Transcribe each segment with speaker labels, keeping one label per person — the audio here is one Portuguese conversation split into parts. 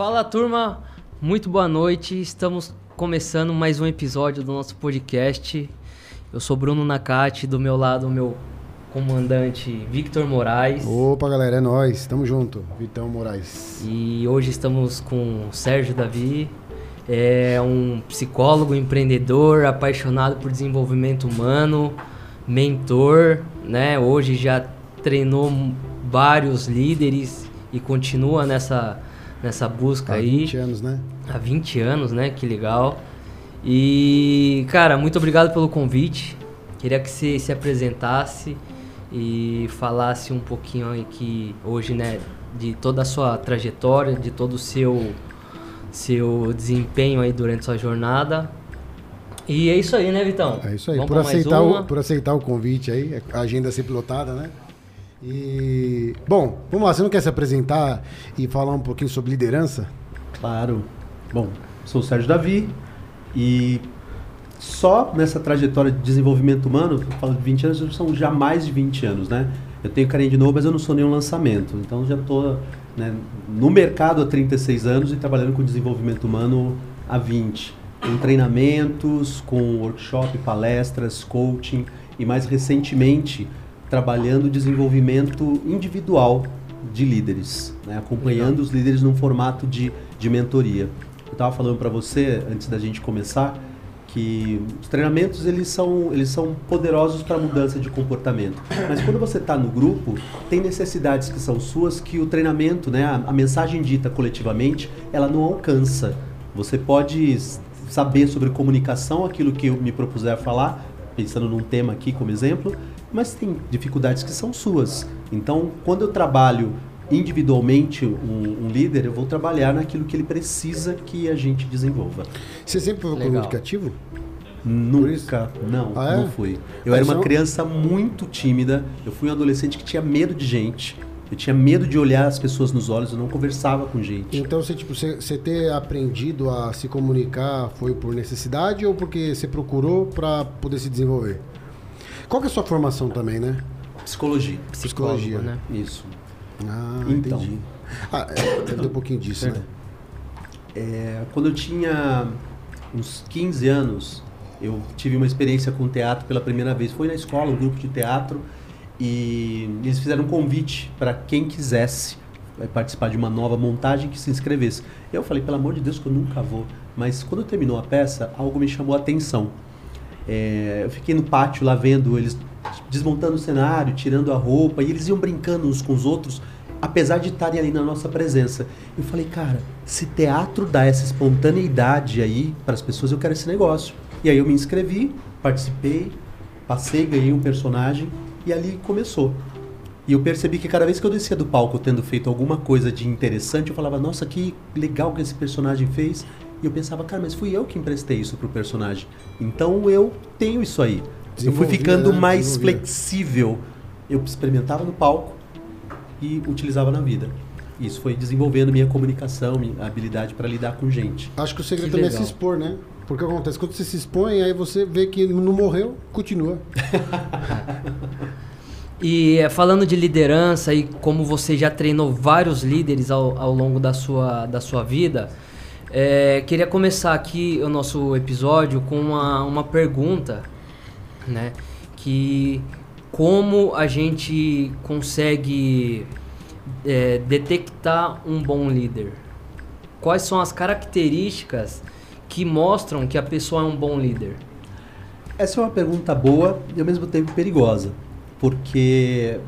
Speaker 1: Fala turma, muito boa noite. Estamos começando mais um episódio do nosso podcast. Eu sou Bruno Nakati, do meu lado o meu comandante Victor Moraes.
Speaker 2: Opa galera, é nós, tamo junto, Vitão Moraes.
Speaker 1: E hoje estamos com o Sérgio Davi, é um psicólogo, empreendedor, apaixonado por desenvolvimento humano, mentor, né? Hoje já treinou vários líderes e continua nessa, nessa busca
Speaker 2: Há
Speaker 1: aí.
Speaker 2: 20 anos, né?
Speaker 1: Há 20 anos, né? Que legal. E, cara, muito obrigado pelo convite. Queria que você se apresentasse e falasse um pouquinho aí que hoje, né, de toda a sua trajetória, de todo o seu seu desempenho aí durante sua jornada. E é isso aí, né, Vitão?
Speaker 2: É isso aí,
Speaker 1: Vamos
Speaker 2: por aceitar, o, por aceitar o convite aí, a agenda sempre lotada, né? E, bom, vamos lá, você não quer se apresentar e falar um pouquinho sobre liderança?
Speaker 3: Claro. Bom, sou o Sérgio Davi e só nessa trajetória de desenvolvimento humano, eu falo de 20 anos, são já mais de 20 anos, né? Eu tenho carinha de novo, mas eu não sou nenhum lançamento. Então já estou né, no mercado há 36 anos e trabalhando com desenvolvimento humano há 20. Com treinamentos, com workshop, palestras, coaching e mais recentemente trabalhando o desenvolvimento individual de líderes, né? acompanhando
Speaker 1: Legal.
Speaker 3: os líderes num formato de, de mentoria. Eu estava falando para você, antes da gente começar, que os treinamentos eles são, eles são poderosos para mudança de comportamento. Mas quando você está no grupo, tem necessidades que são suas que o treinamento, né, a, a mensagem dita coletivamente, ela não alcança. Você pode saber sobre comunicação, aquilo que eu me propuser a falar, pensando num tema aqui como exemplo, mas tem dificuldades que são suas. Então, quando eu trabalho individualmente um, um líder, eu vou trabalhar naquilo que ele precisa que a gente desenvolva.
Speaker 2: Você sempre foi
Speaker 1: Legal.
Speaker 2: comunicativo?
Speaker 3: Nunca, não,
Speaker 2: Ah, é?
Speaker 3: não fui. Eu
Speaker 2: Ah,
Speaker 3: era uma
Speaker 2: um-
Speaker 3: criança muito tímida, eu fui um adolescente que tinha medo de gente, eu tinha medo de olhar as pessoas nos olhos, eu não conversava com gente.
Speaker 2: Então, você, tipo, você, você ter aprendido a se comunicar foi por necessidade ou porque você procurou para poder se desenvolver? Qual que é a sua formação também, né?
Speaker 3: Psicologia,
Speaker 1: Psicólogo,
Speaker 2: Psicologia.
Speaker 1: né?
Speaker 3: isso.
Speaker 2: Ah,
Speaker 3: Então.
Speaker 2: entendi. Ah, é, um pouquinho disso, né?
Speaker 3: É, quando eu tinha uns 15 anos, eu tive uma experiência com teatro pela primeira vez. Foi na escola, um grupo de teatro, e eles fizeram um convite para quem quisesse eh, participar de uma nova montagem que se inscrevesse. Eu falei, pelo amor de Deus, que eu nunca vou. Mas quando terminou a peça, algo me chamou a atenção. É, eu fiquei no pátio lá vendo eles desmontando o cenário, tirando a roupa, e eles iam brincando uns com os outros, apesar de estarem ali na nossa presença. Eu falei, cara, se teatro dá essa espontaneidade aí para as pessoas, eu quero esse negócio. E aí eu me inscrevi, participei, passei, ganhei um personagem, e ali começou. E eu percebi que cada vez que eu descia do palco tendo feito alguma coisa de interessante, eu falava, nossa, que legal que esse personagem fez. E eu pensava, cara, mas fui eu que emprestei isso pro personagem. Então eu tenho isso aí. Eu fui ficando
Speaker 2: né?
Speaker 3: mais flexível. Eu experimentava no palco e utilizava na vida. Isso foi desenvolvendo minha comunicação, minha habilidade para lidar com gente.
Speaker 2: Acho que o segredo
Speaker 1: Que
Speaker 2: também é
Speaker 1: legal.
Speaker 2: se expor, né? Porque acontece? Quando você se expõe, aí você vê que não morreu, continua.
Speaker 1: E eh, falando de liderança e como você já treinou vários líderes ao, ao longo da sua, da sua vida, eh, queria começar aqui o nosso episódio com uma, uma pergunta, né? Que como a gente consegue eh, detectar um bom líder? Quais são as características que mostram que a pessoa é um bom líder?
Speaker 3: Essa é uma pergunta boa e ao mesmo tempo perigosa, porque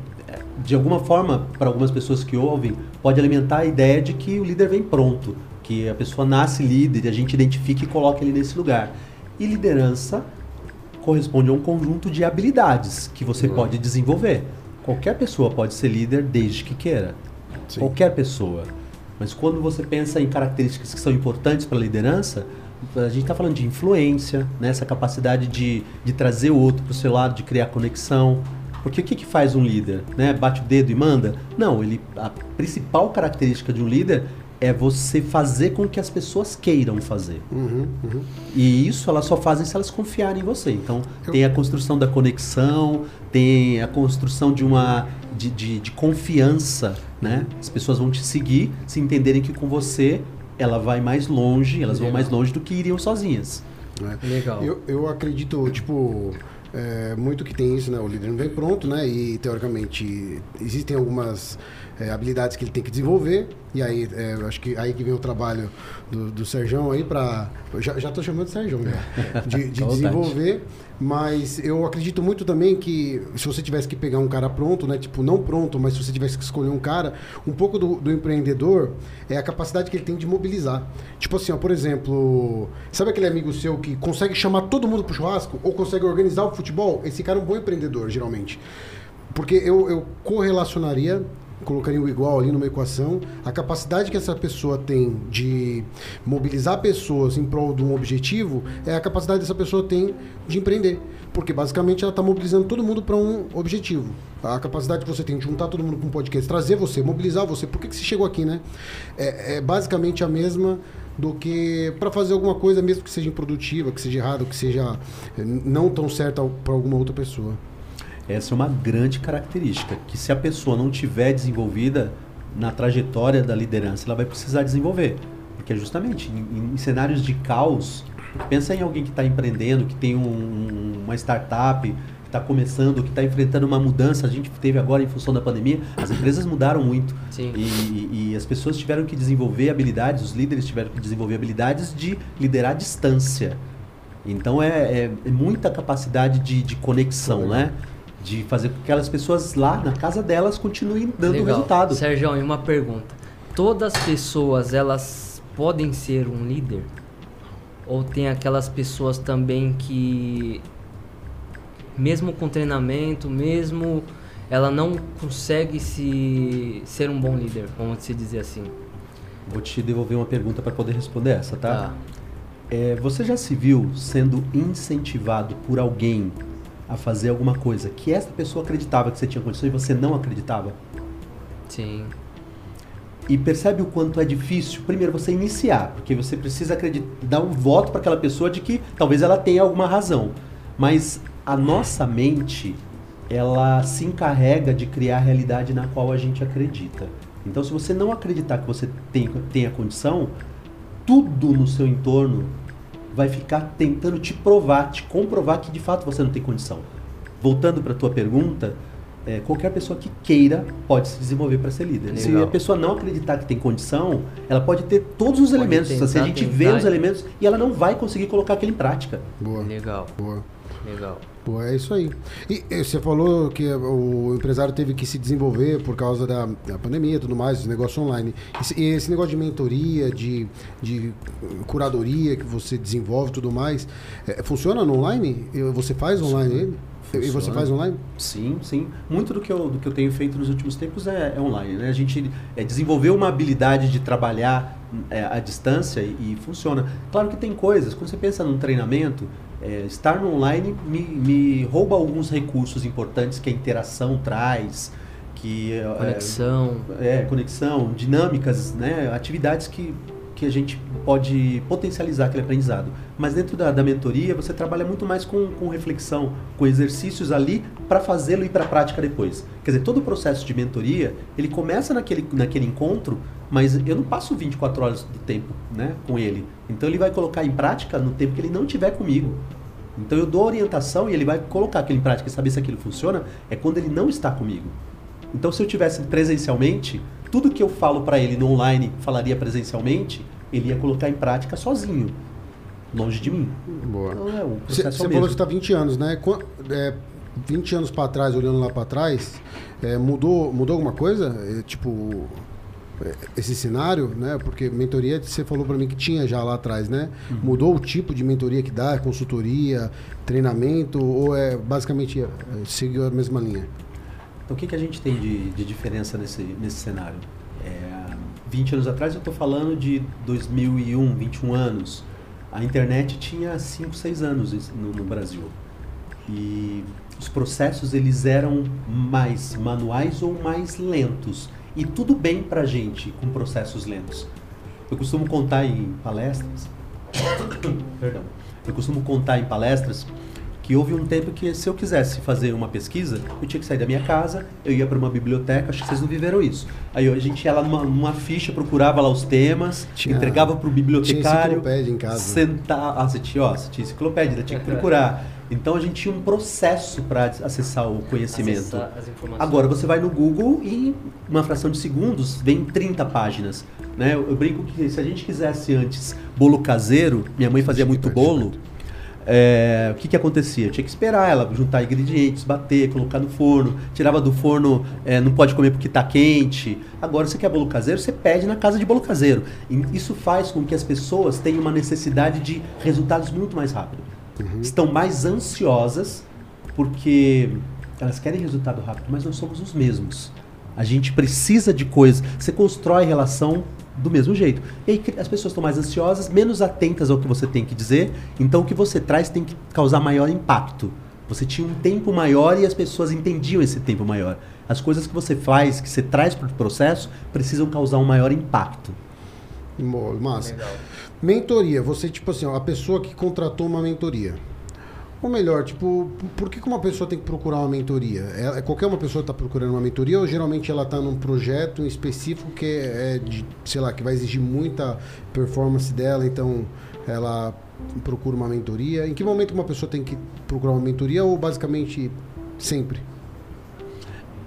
Speaker 3: de alguma forma, para algumas pessoas que ouvem, pode alimentar a ideia de que o líder vem pronto, que a pessoa nasce líder e a gente identifica e coloca ele nesse lugar. E liderança corresponde a um conjunto de habilidades que você
Speaker 1: Uhum.
Speaker 3: pode desenvolver. Qualquer pessoa pode ser líder desde que queira.
Speaker 2: Sim.
Speaker 3: Qualquer pessoa. Mas quando você pensa em características que são importantes para a liderança, a gente está falando de influência, né? essa capacidade de, de trazer o outro para o seu lado, de criar conexão. Porque o que, que faz um líder? Né? Bate o dedo e manda? Não, ele, a principal característica de um líder é você fazer com que as pessoas queiram fazer.
Speaker 2: Uhum, uhum.
Speaker 3: E isso elas só fazem se elas confiarem em você. Então,
Speaker 2: Eu-
Speaker 3: tem a construção da conexão, tem a construção de uma de, de, de confiança, né? As pessoas vão te seguir se entenderem que com você ela vai mais longe, elas
Speaker 1: Legal.
Speaker 3: vão mais longe do que iriam sozinhas.
Speaker 2: né?
Speaker 1: Legal.
Speaker 2: Eu, eu acredito, tipo, é, muito que tem isso, né? O líder não vem pronto, né? E teoricamente existem algumas é, habilidades que ele tem que desenvolver. E aí, é, eu acho que aí que vem o trabalho do, do Serjão aí para já, já tô chamando de Serjão, né? De, de desenvolver. Mas eu acredito muito também que se você tivesse que pegar um cara pronto, né? Tipo, não pronto, mas se você tivesse que escolher um cara, um pouco do, do empreendedor é a capacidade que ele tem de mobilizar. Tipo assim, ó, por exemplo, sabe aquele amigo seu que consegue chamar todo mundo pro churrasco? Ou consegue organizar o futebol? Esse cara é um bom empreendedor, geralmente. Porque eu, eu correlacionaria, colocaria o igual ali numa equação, a capacidade que essa pessoa tem de mobilizar pessoas em prol de um objetivo é a capacidade dessa pessoa tem de empreender. Porque basicamente ela está mobilizando todo mundo para um objetivo. A capacidade que você tem de juntar todo mundo com um podcast, trazer você, mobilizar você. Por que, que você chegou aqui, né? É, é basicamente a mesma do que para fazer alguma coisa, mesmo que seja improdutiva, que seja errada, que seja eh, não tão certa para alguma outra pessoa.
Speaker 3: Essa é uma grande característica, que se a pessoa não tiver desenvolvida na trajetória da liderança, ela vai precisar desenvolver. Porque justamente em, em cenários de caos, pensa em alguém que está empreendendo, que tem um- um- uma startup, que está começando, que está enfrentando uma mudança. A gente teve agora em função da pandemia, as empresas mudaram muito.
Speaker 1: Sim.
Speaker 3: E, e- e as pessoas tiveram que desenvolver habilidades, os líderes tiveram que desenvolver habilidades de liderar à distância. Então é, é- é muita capacidade de, de conexão, né? De fazer com que aquelas pessoas lá na casa delas continuem dando
Speaker 1: Legal.
Speaker 3: resultado.
Speaker 1: Sérgio, e uma pergunta. Todas as pessoas, elas podem ser um líder? Ou tem aquelas pessoas também que, mesmo com treinamento, mesmo ela não consegue se ser um bom líder, vamos se dizer assim.
Speaker 3: Vou te devolver uma pergunta para poder responder essa, tá?
Speaker 1: Tá.
Speaker 3: É, você já se viu sendo incentivado por alguém a fazer alguma coisa que essa pessoa acreditava que você tinha condição e você não acreditava?
Speaker 1: Sim.
Speaker 3: E percebe o quanto é difícil, primeiro, você iniciar, porque você precisa acreditar, dar um voto para aquela pessoa de que talvez ela tenha alguma razão. Mas a nossa mente, ela se encarrega de criar a realidade na qual a gente acredita. Então, se você não acreditar que você tem, tem a condição, tudo no seu entorno vai ficar tentando te provar, te comprovar que de fato você não tem condição. Voltando para a tua pergunta, é, qualquer pessoa que queira pode se desenvolver para ser líder. Se
Speaker 1: Legal.
Speaker 3: a pessoa não acreditar que tem condição, ela pode ter todos os
Speaker 1: Pode
Speaker 3: elementos.
Speaker 1: tentar,
Speaker 3: assim, a gente vê
Speaker 1: tentar.
Speaker 3: os elementos e ela não vai conseguir colocar aquilo em prática.
Speaker 2: Boa,
Speaker 1: Legal,
Speaker 2: boa.
Speaker 1: legal.
Speaker 2: Pô, é isso aí. E, e você falou que o empresário teve que se desenvolver por causa da, da pandemia e tudo mais, esse negócio online. Esse, e esse negócio de mentoria, de, de curadoria que você desenvolve e tudo mais, é, funciona no online? Você faz online ele? E você
Speaker 3: Funciona.
Speaker 2: faz online?
Speaker 3: Sim, sim. Muito do que eu, do que eu tenho feito nos últimos tempos é, é online. Né? A gente é, desenvolveu uma habilidade de trabalhar é, à distância e, e funciona. Claro que tem coisas, quando você pensa num treinamento, é, estar no online me, me rouba alguns recursos importantes que a interação traz, que é,
Speaker 1: Conexão.
Speaker 3: é, conexão, dinâmicas, né? atividades que, que a gente pode potencializar aquele aprendizado. Mas dentro da, da mentoria, você trabalha muito mais com, com reflexão, com exercícios ali para fazê-lo e para a prática depois. Quer dizer, todo o processo de mentoria, ele começa naquele, naquele encontro, mas eu não passo 24 horas do tempo né, com ele. Então ele vai colocar em prática no tempo que ele não tiver comigo. Então eu dou orientação e ele vai colocar aquilo em prática e saber se aquilo funciona é quando ele não está comigo. Então, se eu tivesse presencialmente, tudo que eu falo para ele no online, falaria presencialmente, ele ia colocar em prática sozinho, longe de mim.
Speaker 2: Boa.
Speaker 3: Então, é o
Speaker 2: Você
Speaker 3: processo é
Speaker 2: falou que está 20 anos, né? É, 20 anos para trás, olhando lá para trás, é, mudou, mudou alguma coisa? É, tipo, é, esse cenário, né? Porque mentoria, você falou para mim que tinha já lá atrás, né?
Speaker 3: Uhum.
Speaker 2: Mudou o tipo de mentoria que dá, consultoria, treinamento, ou é basicamente é, seguiu a mesma linha?
Speaker 3: O que, que a gente tem de, de diferença nesse, nesse cenário? É, 20 anos atrás, eu estou falando de 2001, 21 anos. A internet tinha 5, 6 anos no, no Brasil. E os processos, eles eram mais manuais ou mais lentos. E tudo bem pra gente com processos lentos. Eu costumo contar em palestras... Perdão. Eu costumo contar em palestras que houve um tempo que se eu quisesse fazer uma pesquisa, eu tinha que sair da minha casa, eu ia para uma biblioteca, acho que vocês não viveram isso. Aí a gente ia lá numa, numa ficha, procurava lá os temas,
Speaker 2: Tinha-
Speaker 3: entregava para o bibliotecário.
Speaker 2: Tinha enciclopédia em casa.
Speaker 3: Sentar, ah, você tinha, ó, você tinha enciclopédia, tinha que procurar. Então a gente tinha um processo para acessar o conhecimento.
Speaker 1: Acessar as informações.
Speaker 3: Agora você vai no Google e uma fração de segundos vem 30 páginas. Né? Eu, eu brinco que se a gente quisesse antes bolo caseiro, minha mãe fazia muito bolo. É, o que, que acontecia? Eu tinha que esperar ela juntar ingredientes, bater, colocar no forno, tirava do forno, é, não pode comer porque está quente. Agora, você quer bolo caseiro, você pede na casa de bolo caseiro. E isso faz com que as pessoas tenham uma necessidade de resultados muito mais rápido. Estão mais ansiosas porque elas querem resultado rápido, mas nós somos os mesmos. A gente precisa de coisas. Você constrói relação do mesmo jeito. E aí as pessoas estão mais ansiosas, menos atentas ao que você tem que dizer. Então o que você traz tem que causar maior impacto. Você tinha um tempo maior e as pessoas entendiam esse tempo maior. As coisas que você faz, que você traz para o processo, precisam causar um maior impacto.
Speaker 2: Massa.
Speaker 1: Legal.
Speaker 2: Mentoria, você, tipo assim, ó, a pessoa que contratou uma mentoria. Ou melhor, tipo, por que, uma pessoa tem que procurar uma mentoria? É, é qualquer uma pessoa está procurando uma mentoria ou geralmente ela está num projeto específico que é, de, sei lá, que vai exigir muita performance dela, então ela procura uma mentoria. Em que momento uma pessoa tem que procurar uma mentoria ou basicamente sempre?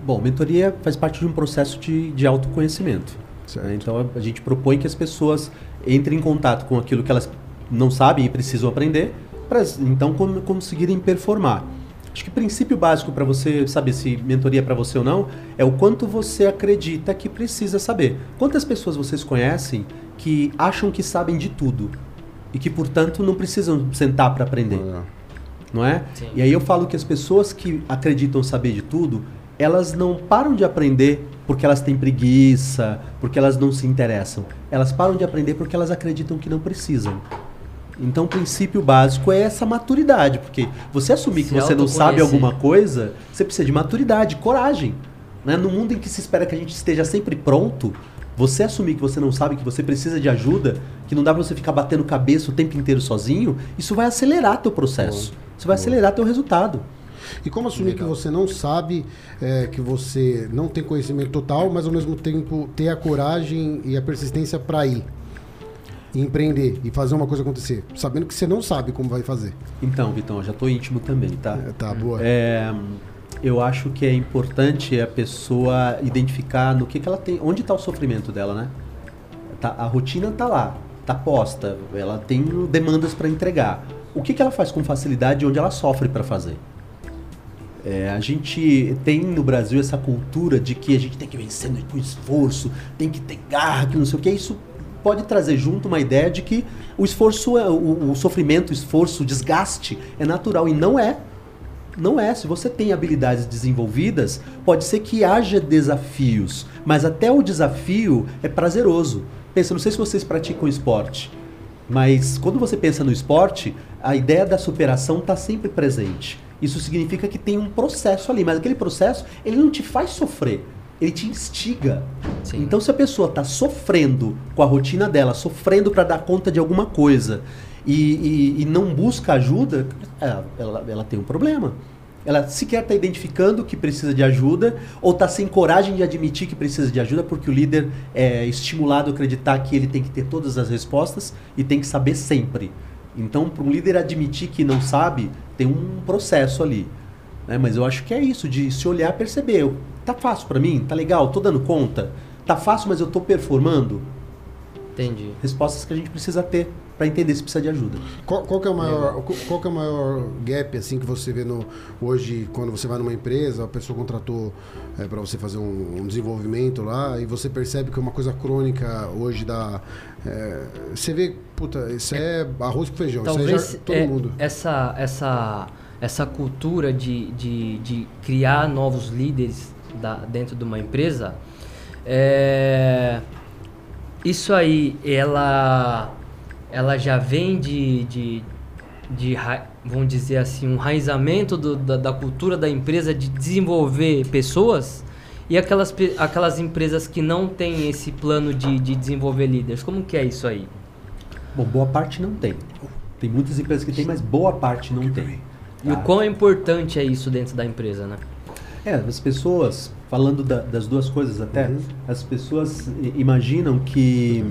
Speaker 3: Bom, mentoria faz parte de um processo de, de autoconhecimento.
Speaker 2: Certo.
Speaker 3: né? Então a, a gente propõe que as pessoas entrem em contato com aquilo que elas não sabem e precisam aprender, para então con- conseguirem performar. Acho que o princípio básico para você saber se mentoria é para você ou não é o quanto você acredita que precisa saber. Quantas pessoas vocês conhecem que acham que sabem de tudo e que, portanto, não precisam sentar para aprender? não é?
Speaker 1: Sim.
Speaker 3: E aí eu falo que as pessoas que acreditam saber de tudo, elas não param de aprender porque elas têm preguiça, porque elas não se interessam. Elas param de aprender porque elas acreditam que não precisam. Então o princípio básico é essa maturidade, porque você assumir que
Speaker 1: Se
Speaker 3: você não sabe alguma coisa, você precisa de maturidade, coragem. Né? No mundo em que se espera que a gente esteja sempre pronto, você assumir que você não sabe, que você precisa de ajuda, que não dá pra você ficar batendo cabeça o tempo inteiro sozinho, isso vai acelerar teu processo. Isso vai acelerar teu resultado.
Speaker 2: E como assumir que você não sabe, é, que você não tem conhecimento total, mas ao mesmo tempo ter a coragem e a persistência para ir? E empreender e fazer uma coisa acontecer, sabendo que você não sabe como vai fazer.
Speaker 3: Então, Vitão, eu já tô íntimo também, tá?
Speaker 2: É, tá, boa.
Speaker 3: É, eu acho que é importante a pessoa identificar no que, que ela tem, onde está o sofrimento dela, né? Tá- a rotina tá lá, tá posta, ela tem demandas para entregar. O que, que ela faz com facilidade e onde ela sofre para fazer? É, a gente tem no Brasil essa cultura de que a gente tem que vencer com esforço, tem que ter garra, que não sei o que. Isso pode trazer junto uma ideia de que o esforço, é, o, o sofrimento, o esforço, o desgaste é natural e não é. Não é. Se você tem habilidades desenvolvidas, pode ser que haja desafios, mas até o desafio é prazeroso. Pensa, não sei se vocês praticam esporte, mas quando você pensa no esporte, a ideia da superação está sempre presente. Isso significa que tem um processo ali, mas aquele processo ele não te faz sofrer, ele te instiga.
Speaker 1: Sim.
Speaker 3: Então, se a pessoa está sofrendo com a rotina dela, sofrendo para dar conta de alguma coisa e, e- e não busca ajuda, ela, ela- ela tem um problema. Ela sequer está identificando que precisa de ajuda ou está sem coragem de admitir que precisa de ajuda porque o líder é estimulado a acreditar que ele tem que ter todas as respostas e tem que saber sempre. Então, para um líder admitir que não sabe, tem um processo ali. Né? Mas eu acho que é isso, de se olhar e perceber. eu- Tá fácil para mim? Tá legal? Tô dando conta? Tá fácil, mas eu tô performando?
Speaker 1: Entendi.
Speaker 3: Respostas que a gente precisa ter para entender se precisa de ajuda.
Speaker 2: Qual, qual que é o maior, qual- qual que é o maior gap assim que você vê no hoje quando você vai numa empresa, a pessoa contratou para você fazer um, um desenvolvimento lá e você percebe que é uma coisa crônica hoje da é, você vê, puta, isso é arroz com feijão, isso aí
Speaker 1: Talvez
Speaker 2: já, todo
Speaker 1: é,
Speaker 2: mundo.
Speaker 1: essa essa essa cultura de, de, de criar novos líderes da, dentro de uma empresa é, isso aí ela ela já vem de, de, de vamos dizer assim um raizamento do- da, da cultura da empresa de desenvolver pessoas e aquelas, aquelas empresas que não têm esse plano de, de desenvolver líderes como que é isso aí
Speaker 3: Bom, boa parte não tem. Tem muitas empresas que tem, mas boa parte não tem.
Speaker 1: E o quão importante é isso dentro da empresa, né?
Speaker 3: É, as pessoas, falando da- das duas coisas até,
Speaker 2: Uhum.
Speaker 3: as pessoas imaginam que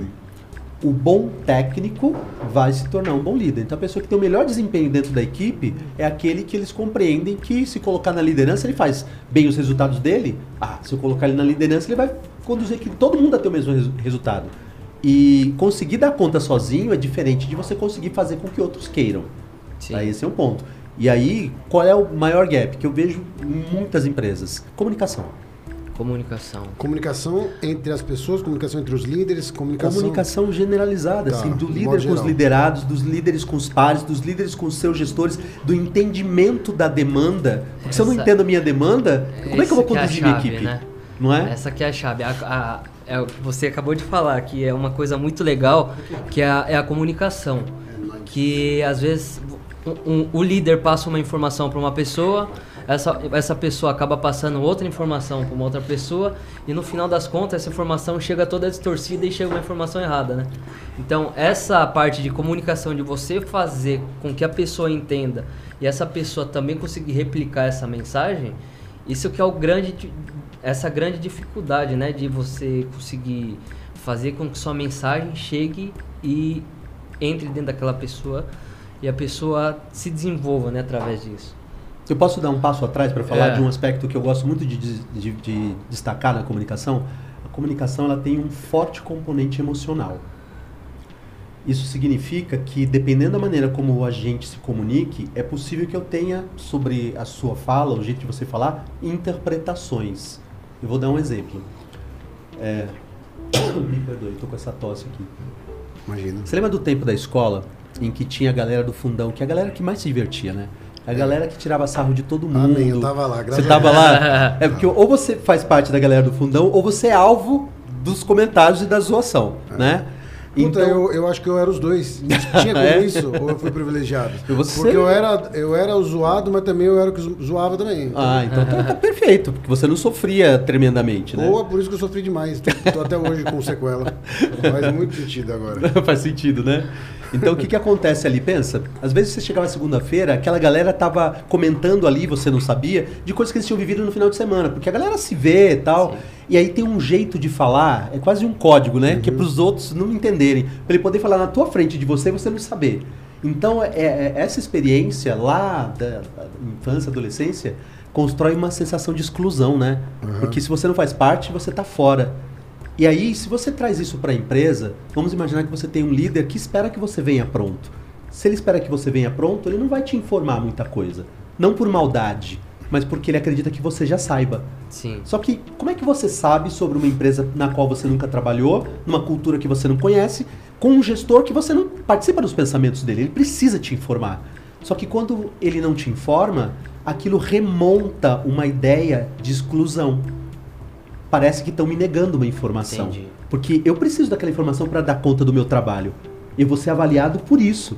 Speaker 3: o bom técnico vai se tornar um bom líder. Então a pessoa que tem o melhor desempenho dentro da equipe é aquele que eles compreendem que se colocar na liderança ele faz bem os resultados dele. Ah, se eu colocar ele na liderança ele vai conduzir que todo mundo a ter o mesmo resu- resultado. E conseguir dar conta sozinho é diferente de você conseguir fazer com que outros queiram. Tá? Esse é um ponto. E aí, qual é o maior gap que eu vejo em muitas empresas? Comunicação.
Speaker 1: Comunicação.
Speaker 2: Comunicação entre as pessoas, comunicação entre os líderes, comunicação.
Speaker 3: Comunicação generalizada,
Speaker 2: Tá,
Speaker 3: assim, do
Speaker 2: de
Speaker 3: líder com os liderados, dos líderes com os pares, dos líderes com os seus gestores, do entendimento da demanda. Porque se eu não
Speaker 1: Essa-
Speaker 3: entendo a minha demanda, como é que eu vou
Speaker 1: Essa que é a
Speaker 3: conduzir minha
Speaker 1: chave,
Speaker 3: equipe?
Speaker 1: né?
Speaker 3: Não é?
Speaker 1: Essa que é a chave. A- a- é você acabou de falar, que é uma coisa muito legal, que é a, é a comunicação. Que às vezes um- um- o líder passa uma informação para uma pessoa, essa, essa pessoa acaba passando outra informação para uma outra pessoa, e no final das contas essa informação chega toda distorcida e chega uma informação errada, né? Então essa parte de comunicação, de você fazer com que a pessoa entenda e essa pessoa também conseguir replicar essa mensagem, isso que é o grande, essa grande dificuldade, né, de você conseguir fazer com que sua mensagem chegue e entre dentro daquela pessoa e a pessoa se desenvolva, né, através disso.
Speaker 3: Eu posso dar um passo atrás para falar
Speaker 1: É.
Speaker 3: de um aspecto que eu gosto muito de, de- de destacar na comunicação? A comunicação ela tem um forte componente emocional. Isso significa que, dependendo da maneira como o agente se comunique, é possível que eu tenha sobre a sua fala, o jeito de você falar, interpretações. Eu vou dar um exemplo. É... Me perdoe, estou com essa tosse aqui.
Speaker 2: Imagina.
Speaker 3: Você lembra do tempo da escola em que tinha a galera do fundão, que é a galera que mais se divertia, né? A galera que tirava sarro de todo mundo.
Speaker 2: Amém, eu tava lá, graças
Speaker 3: Você tava lá? É porque ou você faz parte da galera do fundão, ou você é alvo dos comentários e da zoação, né?
Speaker 2: Puta, eu, eu acho que eu era os dois. Tinha como
Speaker 3: É?
Speaker 2: isso? Ou eu fui privilegiado?
Speaker 3: Você-
Speaker 2: Porque eu era, eu era o zoado, mas também eu era o que zo- zoava também.
Speaker 3: Ah, então tá, tá perfeito, porque você não sofria tremendamente, né?
Speaker 2: Ou é por isso que eu sofri demais. Tô até hoje com sequela. Faz muito sentido agora.
Speaker 3: Faz sentido, né? Então o que, que acontece ali? Pensa, às vezes você chegava segunda-feira, aquela galera tava comentando ali, você não sabia, de coisas que eles tinham vivido no final de semana, porque a galera se vê e tal.
Speaker 1: Sim.
Speaker 3: E aí tem um jeito de falar, é quase um código, né? Que é para os outros não entenderem, para ele poder falar na tua frente de você e você não saber. Então é, é- essa experiência lá da, da infância, adolescência, constrói uma sensação de exclusão, né?
Speaker 2: Uhum.
Speaker 3: Porque se você não faz parte, você tá fora. E aí, se você traz isso para a empresa, vamos imaginar que você tem um líder que espera que você venha pronto. Se ele espera que você venha pronto, ele não vai te informar muita coisa. Não por maldade, mas porque ele acredita que você já saiba.
Speaker 1: Sim.
Speaker 3: Só que como é que você sabe sobre uma empresa na qual você nunca trabalhou, numa cultura que você não conhece, com um gestor que você não participa dos pensamentos dele? Ele precisa te informar. Só que quando ele não te informa, aquilo remonta uma ideia de exclusão. Parece que estão me negando uma informação.
Speaker 1: Entendi.
Speaker 3: Porque eu preciso daquela informação para dar conta do meu trabalho. E eu vou ser avaliado por isso.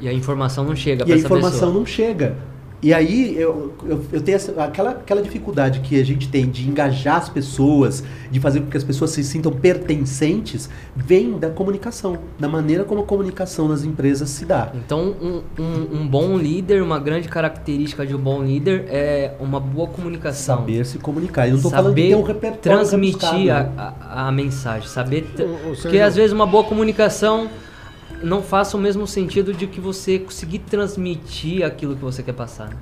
Speaker 1: E a informação não chega
Speaker 3: E
Speaker 1: para
Speaker 3: a
Speaker 1: essa
Speaker 3: informação
Speaker 1: pessoa.
Speaker 3: não chega. E aí eu, eu, eu tenho essa- aquela, aquela dificuldade que a gente tem de engajar as pessoas, de fazer com que as pessoas se sintam pertencentes, vem da comunicação, da maneira como a comunicação nas empresas se dá.
Speaker 1: Então, um, um, um bom líder, uma grande característica de um bom líder é uma boa comunicação.
Speaker 3: Saber se comunicar. Eu não estou falando de
Speaker 1: saber
Speaker 3: ter um repertório
Speaker 1: transmitir a, a, a mensagem, saber porque às vezes uma boa comunicação não faça o mesmo sentido de que você conseguir transmitir aquilo que você quer passar. né?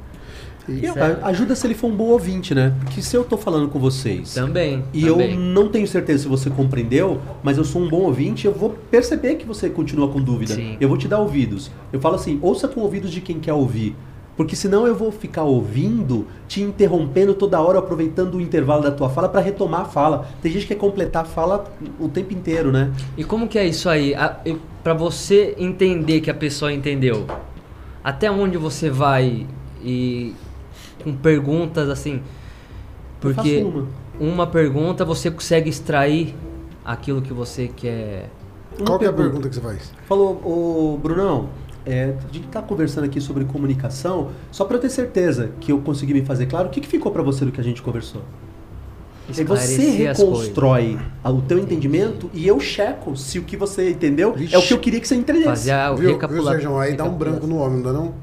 Speaker 3: E
Speaker 1: é-
Speaker 3: a- ajuda se ele for um bom ouvinte, né? Porque se eu tô falando com vocês
Speaker 1: Também.
Speaker 3: e
Speaker 1: também.
Speaker 3: eu não tenho certeza se você compreendeu, mas eu sou um bom ouvinte, eu vou perceber que você continua com dúvida.
Speaker 1: Sim.
Speaker 3: Eu vou te dar ouvidos. Eu falo assim, ouça com ouvidos de quem quer ouvir. Porque senão eu vou ficar ouvindo, te interrompendo toda hora, aproveitando o intervalo da tua fala para retomar a fala. Tem gente que quer completar a fala o tempo inteiro, né?
Speaker 1: E como que é isso aí? A- Pra você entender que a pessoa entendeu, até onde você vai e com perguntas assim?
Speaker 3: Eu
Speaker 1: Porque
Speaker 3: faço uma.
Speaker 1: uma pergunta você consegue extrair aquilo que você quer.
Speaker 2: Qual que é a pergunta que você faz?
Speaker 3: Falou, ô Brunão, é, a gente tá conversando aqui sobre comunicação, só para eu ter certeza que eu consegui me fazer claro, o que, que ficou para você do que a gente conversou? E você
Speaker 1: as coisas.
Speaker 3: reconstrói o teu entendimento e eu checo se o que você entendeu
Speaker 2: Vixe.
Speaker 3: é o que eu queria que você entendesse.
Speaker 1: Fazer a
Speaker 2: Viu, viu Sérgio? Aí dá um branco no homem, não dá não?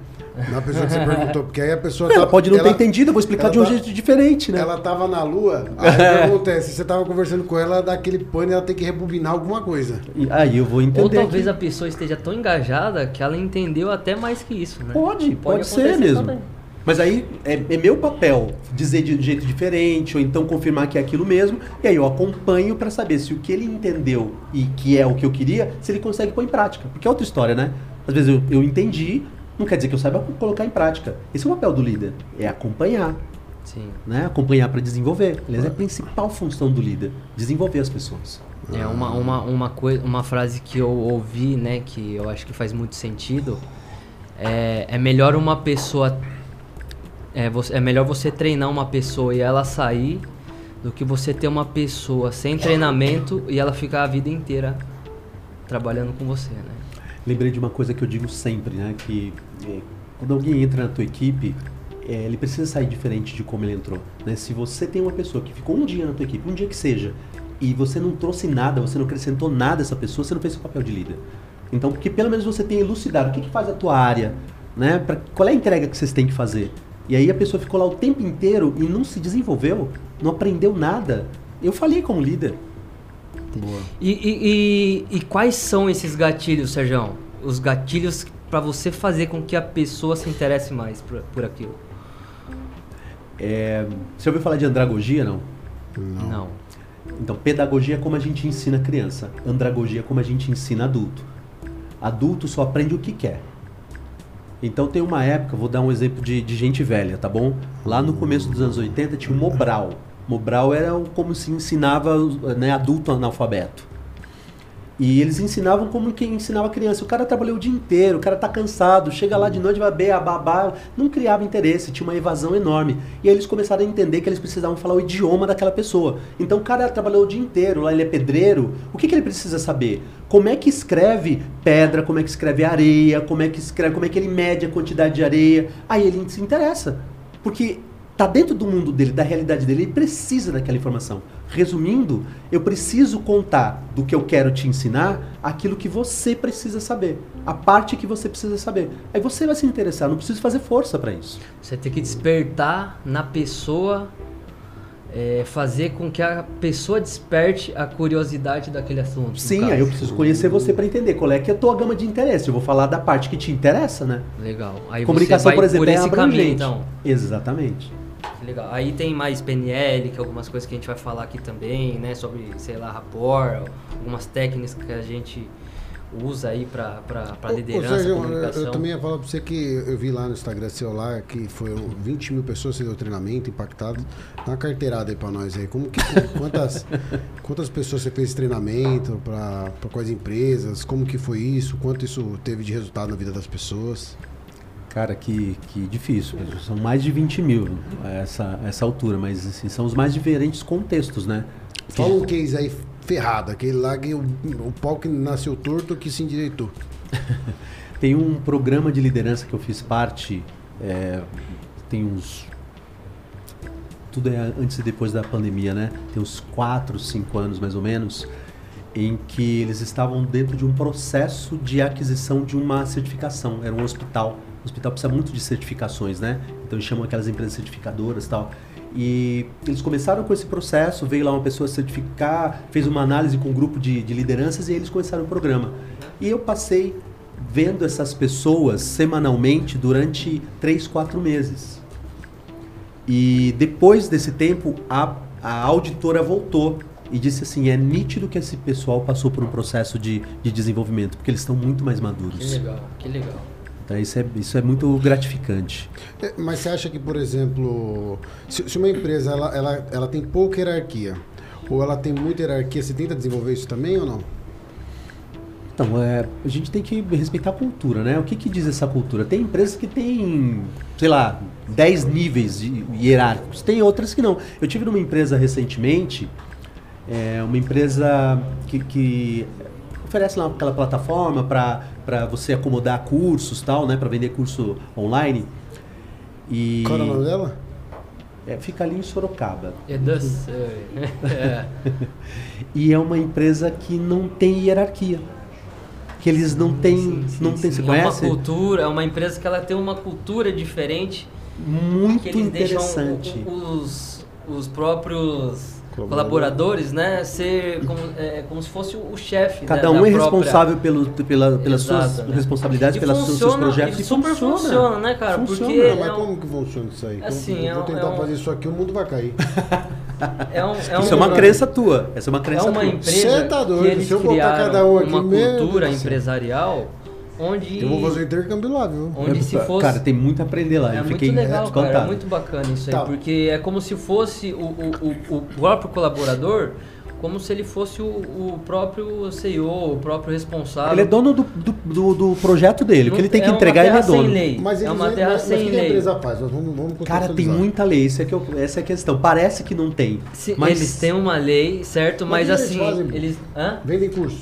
Speaker 2: Na pessoa que você perguntou, porque aí a pessoa
Speaker 3: Ela
Speaker 2: tá-
Speaker 3: pode não
Speaker 2: ela-
Speaker 3: ter entendido, eu vou explicar de um
Speaker 2: tá-
Speaker 3: jeito diferente, né?
Speaker 2: Ela tava na lua, aí o que acontece? Você tava conversando com ela, dá aquele pano e ela tem que rebobinar alguma coisa.
Speaker 3: E aí eu vou entender.
Speaker 1: Ou talvez
Speaker 3: que-
Speaker 1: a pessoa esteja tão engajada que ela entendeu até mais que isso, né?
Speaker 3: Pode, pode, ser
Speaker 1: acontecer
Speaker 3: mesmo.
Speaker 1: também.
Speaker 3: Mas aí é, é meu papel dizer de um jeito diferente, ou então confirmar que é aquilo mesmo, e aí eu acompanho para saber se o que ele entendeu e que é o que eu queria, se ele consegue pôr em prática. Porque é outra história, né? Às vezes eu, eu entendi, não quer dizer que eu saiba colocar em prática. Esse é o papel do líder, é acompanhar,
Speaker 1: Sim.
Speaker 3: né? Acompanhar para desenvolver. Aliás, é a principal função do líder, desenvolver as pessoas.
Speaker 1: É uma, uma, uma, coisa, uma frase que eu ouvi, né, que eu acho que faz muito sentido. É, é melhor uma pessoa. É, você, é melhor você treinar uma pessoa e ela sair do que você ter uma pessoa sem treinamento e ela ficar a vida inteira trabalhando com você, né?
Speaker 3: Lembrei de uma coisa que eu digo sempre, né? Que quando alguém entra na tua equipe, é, ele precisa sair diferente de como ele entrou. Né? Se você tem uma pessoa que ficou um dia na tua equipe, um dia que seja, e você não trouxe nada, você não acrescentou nada a essa pessoa, você não fez seu papel de líder. Então, porque pelo menos você tem elucidado o que, que faz a tua área, né? Pra, qual é a entrega que vocês têm que fazer. E aí a pessoa ficou lá o tempo inteiro e não se desenvolveu, não aprendeu nada. Eu falei como líder. Boa.
Speaker 1: E, e, e, e quais são esses gatilhos, Sérgio? Os gatilhos para você fazer com que a pessoa se interesse mais por, por aquilo?
Speaker 3: É, você ouviu falar de andragogia, não?
Speaker 1: Não.
Speaker 3: Então, pedagogia é como a gente ensina criança, andragogia é como a gente ensina adulto. Adulto só aprende o que quer. Então tem uma época, vou dar um exemplo de, de gente velha, tá bom? Lá no começo dos anos 80 tinha o Mobral. Mobral era o- como se ensinava né, adulto analfabeto. E eles ensinavam como quem ensinava criança. O cara trabalhou o dia inteiro, o cara tá cansado, chega lá de noite, vai beber, babá, não criava interesse, tinha uma evasão enorme. E aí eles começaram a entender que eles precisavam falar o idioma daquela pessoa. Então o cara trabalhou o dia inteiro, lá ele é pedreiro, o que, que ele precisa saber? Como é que escreve pedra, como é que escreve areia, como é que escreve, como é que ele mede a quantidade de areia. Aí ele se interessa. Porque tá dentro do mundo dele, da realidade dele, ele precisa daquela informação. Resumindo, eu preciso contar do que eu quero te ensinar aquilo que você precisa saber, a parte que você precisa saber. Aí você vai se interessar, não preciso fazer força para isso.
Speaker 1: Você tem que despertar na pessoa, é, fazer com que a pessoa desperte a curiosidade daquele assunto.
Speaker 3: Sim, aí eu preciso conhecer você para entender qual é que é a tua gama de interesse. Eu vou falar da parte que te interessa, né?
Speaker 1: Legal. Aí
Speaker 3: Comunicação,
Speaker 1: você vai
Speaker 3: por exemplo,
Speaker 1: por
Speaker 3: é abrangente.
Speaker 1: caminho, então.
Speaker 3: Exatamente.
Speaker 1: Legal. Aí tem mais PNL, que é algumas coisas que a gente vai falar aqui também, né? Sobre, sei lá, rapport, algumas técnicas que a gente usa aí pra, pra, pra
Speaker 2: Ô,
Speaker 1: liderança,
Speaker 2: Sérgio, eu-
Speaker 1: comunicação.
Speaker 2: Eu também ia falar pra você que eu vi lá no Instagram seu lá que foram 20 mil pessoas que deu treinamento, impactado. Dá uma carteirada aí pra nós aí. Como que, quantas, quantas pessoas você fez treinamento? Pra quais empresas? Como que foi isso? Quanto isso teve de resultado na vida das pessoas?
Speaker 3: Cara, que, que difícil. São mais de 20 mil a essa, essa altura, mas assim, são os mais diferentes contextos, né?
Speaker 2: Fala um case aí ferrado, aquele lá que o, o pau que nasceu torto que se endireitou.
Speaker 3: Tem um programa de liderança que eu fiz parte, é, tem uns. Tudo é antes e depois da pandemia, né? Tem uns 4, 5 anos mais ou menos, em que eles estavam dentro de um processo de aquisição de uma certificação. Era um hospital. Hospital precisa muito de certificações, né? Então eles chamam aquelas empresas certificadoras e tal. E eles começaram com esse processo, veio lá uma pessoa certificar, fez uma análise com um grupo de, de lideranças e eles começaram o programa. E eu passei vendo essas pessoas semanalmente durante três, quatro meses. E depois desse tempo, a, a auditora voltou e disse assim: é nítido que esse pessoal passou por um processo de, de desenvolvimento, porque eles estão muito mais
Speaker 1: Que
Speaker 3: maduros.
Speaker 1: legal, que legal.
Speaker 3: Então, isso, é, isso é muito gratificante.
Speaker 2: É, Mas você acha que, por exemplo, se, se uma empresa ela, ela, ela tem pouca hierarquia ou ela tem muita hierarquia, você tenta desenvolver isso também ou não?
Speaker 3: Então, é, a gente tem que respeitar a cultura, né? O que, que diz essa cultura? Tem empresas que têm, sei lá, 10 níveis hierárquicos, tem outras que não. Eu tive numa empresa recentemente, é, uma empresa que, que oferece lá aquela plataforma para você acomodar cursos tal, né? Para vender curso online. E
Speaker 2: Qual era o nome dela?
Speaker 3: é, fica ali em Sorocaba.
Speaker 1: É das, é, é.
Speaker 3: E é uma empresa que não tem hierarquia. que eles não têm,
Speaker 1: Sim, sim,
Speaker 3: não tem,
Speaker 1: sim.
Speaker 3: você
Speaker 1: É
Speaker 3: conhece?
Speaker 1: uma cultura, é uma empresa que ela tem uma cultura diferente.
Speaker 3: Muito
Speaker 1: que eles
Speaker 3: interessante.
Speaker 1: deixam os, os próprios colaboradores, né, ser como, é, como se fosse o chefe.
Speaker 3: Cada
Speaker 1: né,
Speaker 3: um
Speaker 1: da
Speaker 3: é
Speaker 1: própria-
Speaker 3: responsável pelo, pela, pelas
Speaker 1: Exato,
Speaker 3: suas
Speaker 1: né?
Speaker 3: responsabilidades,
Speaker 1: E
Speaker 3: pelos seus
Speaker 1: funciona,
Speaker 3: projetos.
Speaker 1: e super funciona, né, cara?
Speaker 3: Funciona,
Speaker 1: Porque
Speaker 2: Mas
Speaker 1: é um-
Speaker 2: como que funciona isso aí?
Speaker 1: Assim,
Speaker 2: eu vou
Speaker 1: é um-
Speaker 2: tentar
Speaker 1: é um-
Speaker 2: fazer isso aqui, o mundo vai cair.
Speaker 1: é, um, é
Speaker 3: Isso é uma
Speaker 1: um-
Speaker 3: crença tua. Essa é uma
Speaker 1: É
Speaker 3: crença
Speaker 1: uma
Speaker 3: tua.
Speaker 1: empresa
Speaker 2: Cê tá doido,
Speaker 1: que eles
Speaker 2: se eu botar
Speaker 1: criaram
Speaker 2: cada um aqui,
Speaker 1: uma cultura
Speaker 2: céu.
Speaker 1: empresarial onde
Speaker 2: Eu vou fazer intercâmbio lá, viu?
Speaker 1: onde se fosse
Speaker 3: Cara, tem muito a aprender lá.
Speaker 1: é
Speaker 3: eu
Speaker 1: muito
Speaker 3: fiquei
Speaker 1: legal, cara,
Speaker 3: espantado.
Speaker 1: é muito bacana isso aí,
Speaker 2: Tá.
Speaker 1: porque é como se fosse o, o, o, o próprio colaborador, como se ele fosse o, o próprio CEO, o próprio responsável.
Speaker 3: Ele é dono do, do, do- do projeto dele. O que ele tem que
Speaker 1: É
Speaker 3: entregar, ele é
Speaker 1: terra sem
Speaker 3: dono.
Speaker 1: lei.
Speaker 2: Mas
Speaker 1: é uma terra
Speaker 2: mas, mas
Speaker 1: sem
Speaker 2: que que a
Speaker 1: lei.
Speaker 2: empresa faz? Nós vamos, vamos
Speaker 3: Cara, tem muita lei. Isso é que eu- essa é a questão. Parece que não tem.
Speaker 1: Se-
Speaker 3: mas
Speaker 1: Eles têm uma lei, certo?
Speaker 2: Mas
Speaker 1: Mas,
Speaker 2: eles
Speaker 1: assim,
Speaker 2: fazem?
Speaker 1: eles. Hã?
Speaker 2: Vendem curso.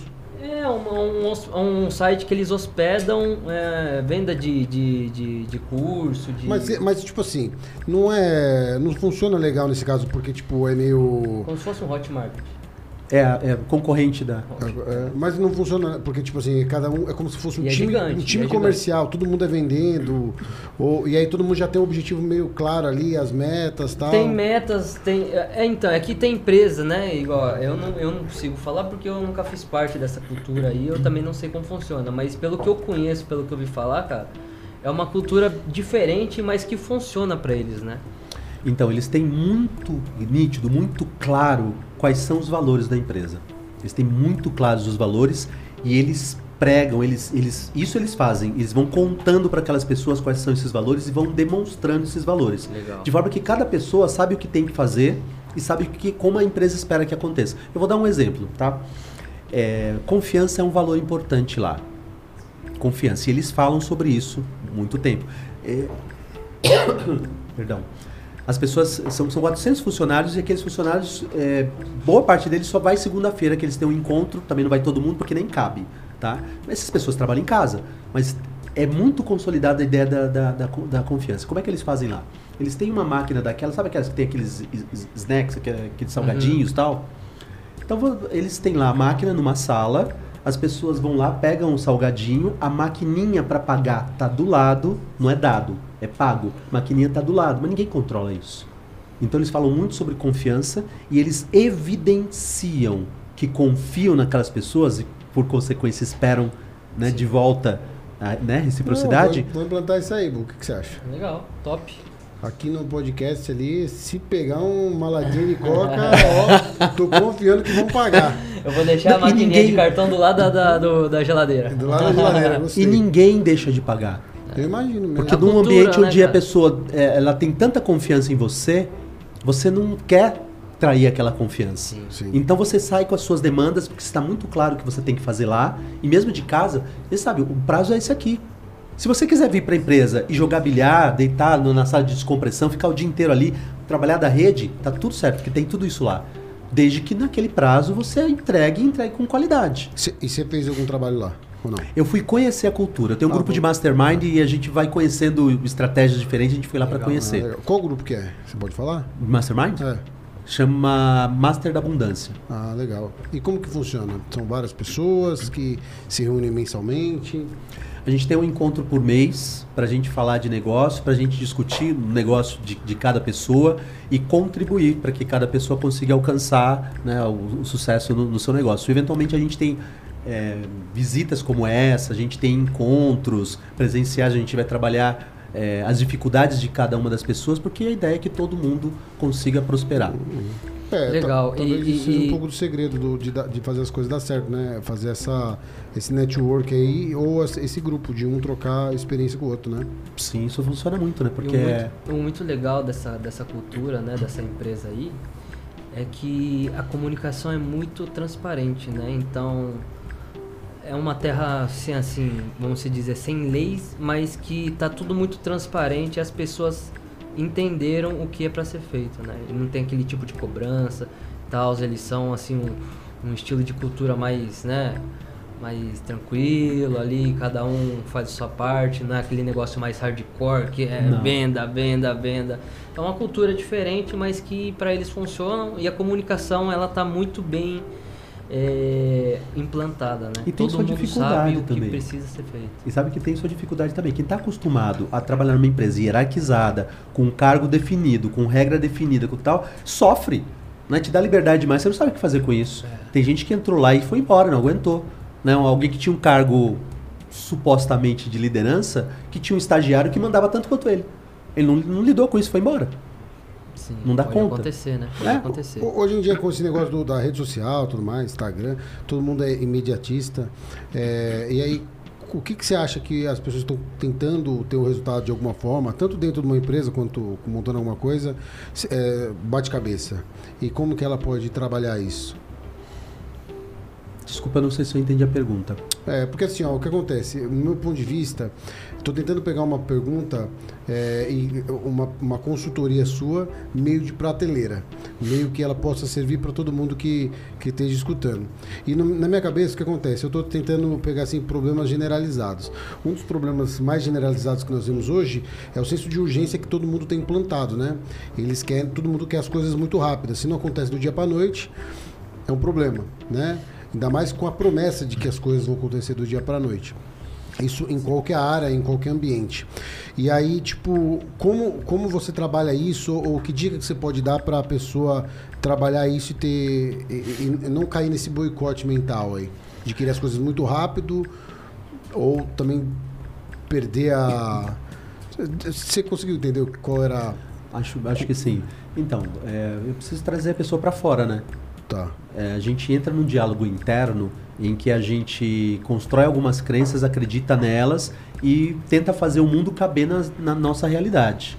Speaker 1: É um, um, um site que eles hospedam é, venda de, de, de, de curso, de.
Speaker 2: Mas, mas, tipo assim, não é. Não funciona legal nesse caso, porque, tipo, é meio.
Speaker 1: Como se fosse um Hotmart.
Speaker 3: É, é concorrente da.
Speaker 2: É, mas não funciona, porque, tipo assim, cada um é como se fosse um
Speaker 1: E é
Speaker 2: time,
Speaker 1: gigante,
Speaker 2: um time
Speaker 1: é
Speaker 2: comercial, todo mundo é vendendo, ou, e aí todo mundo já tem um objetivo meio claro ali, as metas tal.
Speaker 1: Tem metas, tem. É, então, aqui tem empresa, né? Igual, eu não, eu não consigo falar porque eu nunca fiz parte dessa cultura aí, eu também não sei como funciona. Mas pelo que eu conheço, pelo que eu ouvi falar, cara, é uma cultura diferente, mas que funciona pra eles, né?
Speaker 3: Então, eles têm muito nítido, muito claro quais são os valores da empresa. Eles têm muito claros os valores e eles pregam, eles, eles, isso eles fazem. Eles vão contando para aquelas pessoas quais são esses valores e vão demonstrando esses valores.
Speaker 1: Legal.
Speaker 3: De forma que cada pessoa sabe o que tem que fazer e sabe que, como a empresa espera que aconteça. Eu vou dar um exemplo, tá? É, confiança é um valor importante lá. Confiança. E eles falam sobre isso muito tempo. É, Perdão. As pessoas são, são 400 funcionários e aqueles funcionários, é, boa parte deles só vai segunda-feira que eles têm um encontro, também não vai todo mundo porque nem cabe, tá? Mas essas pessoas trabalham em casa, mas é muito consolidada a ideia da, da, da, da confiança. Como é que eles fazem lá? Eles têm uma máquina daquela, sabe aquelas que tem aqueles snacks, aquele- aqueles salgadinhos e tal? Então eles têm lá a máquina numa sala, as pessoas vão lá, pegam o salgadinho, a maquininha para pagar tá do lado, não é dado, é pago. A maquininha tá do lado, mas ninguém controla isso. Então eles falam muito sobre confiança e eles evidenciam que confiam naquelas pessoas e por consequência esperam né, de volta a né, reciprocidade.
Speaker 2: Não, vou, vou implantar isso aí, Bu. O que, que você acha?
Speaker 1: Legal, top.
Speaker 2: Aqui no podcast ali, se pegar um maladinho de coca, ó, tô confiando que vão pagar.
Speaker 1: Eu vou deixar a
Speaker 3: E
Speaker 1: maquininha
Speaker 3: ninguém-
Speaker 1: de cartão do lado da, da, do- da geladeira.
Speaker 2: Do lado da geladeira, gostei.
Speaker 3: E ninguém deixa de pagar.
Speaker 2: Eu imagino mesmo.
Speaker 3: Porque
Speaker 1: A
Speaker 3: num
Speaker 1: cultura,
Speaker 3: ambiente
Speaker 1: né,
Speaker 3: onde a pessoa é, ela tem tanta confiança em você, você não quer trair aquela confiança.
Speaker 1: Sim.
Speaker 2: Sim.
Speaker 3: Então você sai com as suas demandas, porque está muito claro o que você tem que fazer lá, e mesmo de casa, você sabe, o prazo é esse aqui. Se você quiser vir para a empresa e jogar bilhar, deitar na sala de descompressão, ficar o dia inteiro ali, trabalhar da rede, tá tudo certo, porque tem tudo isso lá. Desde que naquele prazo você entregue e entregue com qualidade.
Speaker 2: Cê- e você fez algum trabalho lá? Ou não?
Speaker 3: Eu fui conhecer a cultura. Eu tenho um
Speaker 2: Ah,
Speaker 3: grupo
Speaker 2: bom.
Speaker 3: de mastermind e a gente vai conhecendo estratégias diferentes, a gente foi lá para conhecer.
Speaker 2: Qual grupo que é? Você pode falar?
Speaker 3: Mastermind?
Speaker 2: É.
Speaker 3: Chama Master da Abundância.
Speaker 2: Ah, legal. E como que funciona? São várias pessoas que se reúnem mensalmente?
Speaker 3: A gente tem um encontro por mês para a gente falar de negócio, para a gente discutir o negócio de, de cada pessoa e contribuir para que cada pessoa consiga alcançar né, o, o sucesso no, no seu negócio. Eventualmente a gente tem é, visitas como essa, a gente tem encontros presenciais, a gente vai trabalhar é, as dificuldades de cada uma das pessoas, porque a ideia é que todo mundo consiga prosperar.
Speaker 2: É,
Speaker 1: Legal.
Speaker 2: ta- talvez
Speaker 1: E-
Speaker 2: isso seja
Speaker 1: e-
Speaker 2: um pouco do segredo do- de, de fazer as coisas dar certo, né? Fazer essa, esse network aí, ou esse grupo de um trocar experiência com o outro, né?
Speaker 3: Sim, isso funciona muito, né? Porque
Speaker 1: o
Speaker 3: é-
Speaker 1: muito, o muito legal dessa, dessa cultura, né, dessa empresa aí, é que a comunicação é muito transparente, né? Então, é uma terra, assim, assim, vamos se dizer, sem leis, mas que tá tudo muito transparente, as pessoas entenderam o que é para ser feito, né? E não tem aquele tipo de cobrança, tal, eles são, assim, um, um estilo de cultura mais, né, mais tranquilo ali, cada um faz a sua parte, não é aquele negócio mais hardcore que é
Speaker 3: Não.
Speaker 1: venda, venda, venda. É uma cultura diferente, mas que para eles funcionam e a comunicação ela tá muito bem é, implantada, né?
Speaker 3: E tem
Speaker 1: Todo
Speaker 3: sua
Speaker 1: mundo
Speaker 3: dificuldade
Speaker 1: sabe o
Speaker 3: também.
Speaker 1: que precisa ser feito.
Speaker 3: E sabe que tem sua dificuldade também. Quem está acostumado a trabalhar numa empresa hierarquizada, com um cargo definido, com regra definida, com tal, sofre. Né? Te dá liberdade demais, você não sabe o que fazer com isso. Tem gente que entrou lá e foi embora, não aguentou. Né? Alguém que tinha um cargo supostamente de liderança, que tinha um estagiário que mandava tanto quanto ele. Ele não, não lidou com isso, foi embora.
Speaker 1: Sim,
Speaker 3: Não dá
Speaker 1: pode
Speaker 3: conta.
Speaker 1: acontecer, né? Pode
Speaker 3: É.
Speaker 1: acontecer.
Speaker 2: Ho- Hoje em dia, com esse negócio do- da rede social, tudo mais, Instagram, todo mundo é imediatista. É, e aí, o que, que você acha que as pessoas estão tentando ter o resultado de alguma forma, tanto dentro de uma empresa quanto montando alguma coisa, é, bate cabeça? E como que ela pode trabalhar isso?
Speaker 3: Desculpa, não sei se eu entendi a pergunta.
Speaker 2: É, porque assim, ó, o que acontece, no meu ponto de vista, estou tentando pegar uma pergunta é, e uma, uma consultoria sua, meio de prateleira, meio que ela possa servir para todo mundo que, que esteja escutando. E no- na minha cabeça, o que acontece? Eu estou tentando pegar assim, problemas generalizados. Um dos problemas mais generalizados que nós vemos hoje é o senso de urgência que todo mundo tem implantado, né? Eles querem, todo mundo quer as coisas muito rápidas. Se não acontece do dia para noite, é um problema, né? Ainda mais com a promessa de que as coisas vão acontecer do dia para a noite. Isso em qualquer área, em qualquer ambiente. E aí, tipo, como, como você trabalha isso, ou que dica que você pode dar para a pessoa trabalhar isso e ter. E, e não cair nesse boicote mental aí? De querer as coisas muito rápido, ou também perder a. Você conseguiu entender qual era.
Speaker 3: Acho, acho que sim. Então, é, eu preciso trazer a pessoa para fora, né?
Speaker 2: Tá.
Speaker 3: É, a gente entra num diálogo interno em que a gente constrói algumas crenças, acredita nelas e tenta fazer o mundo caber na, na nossa realidade.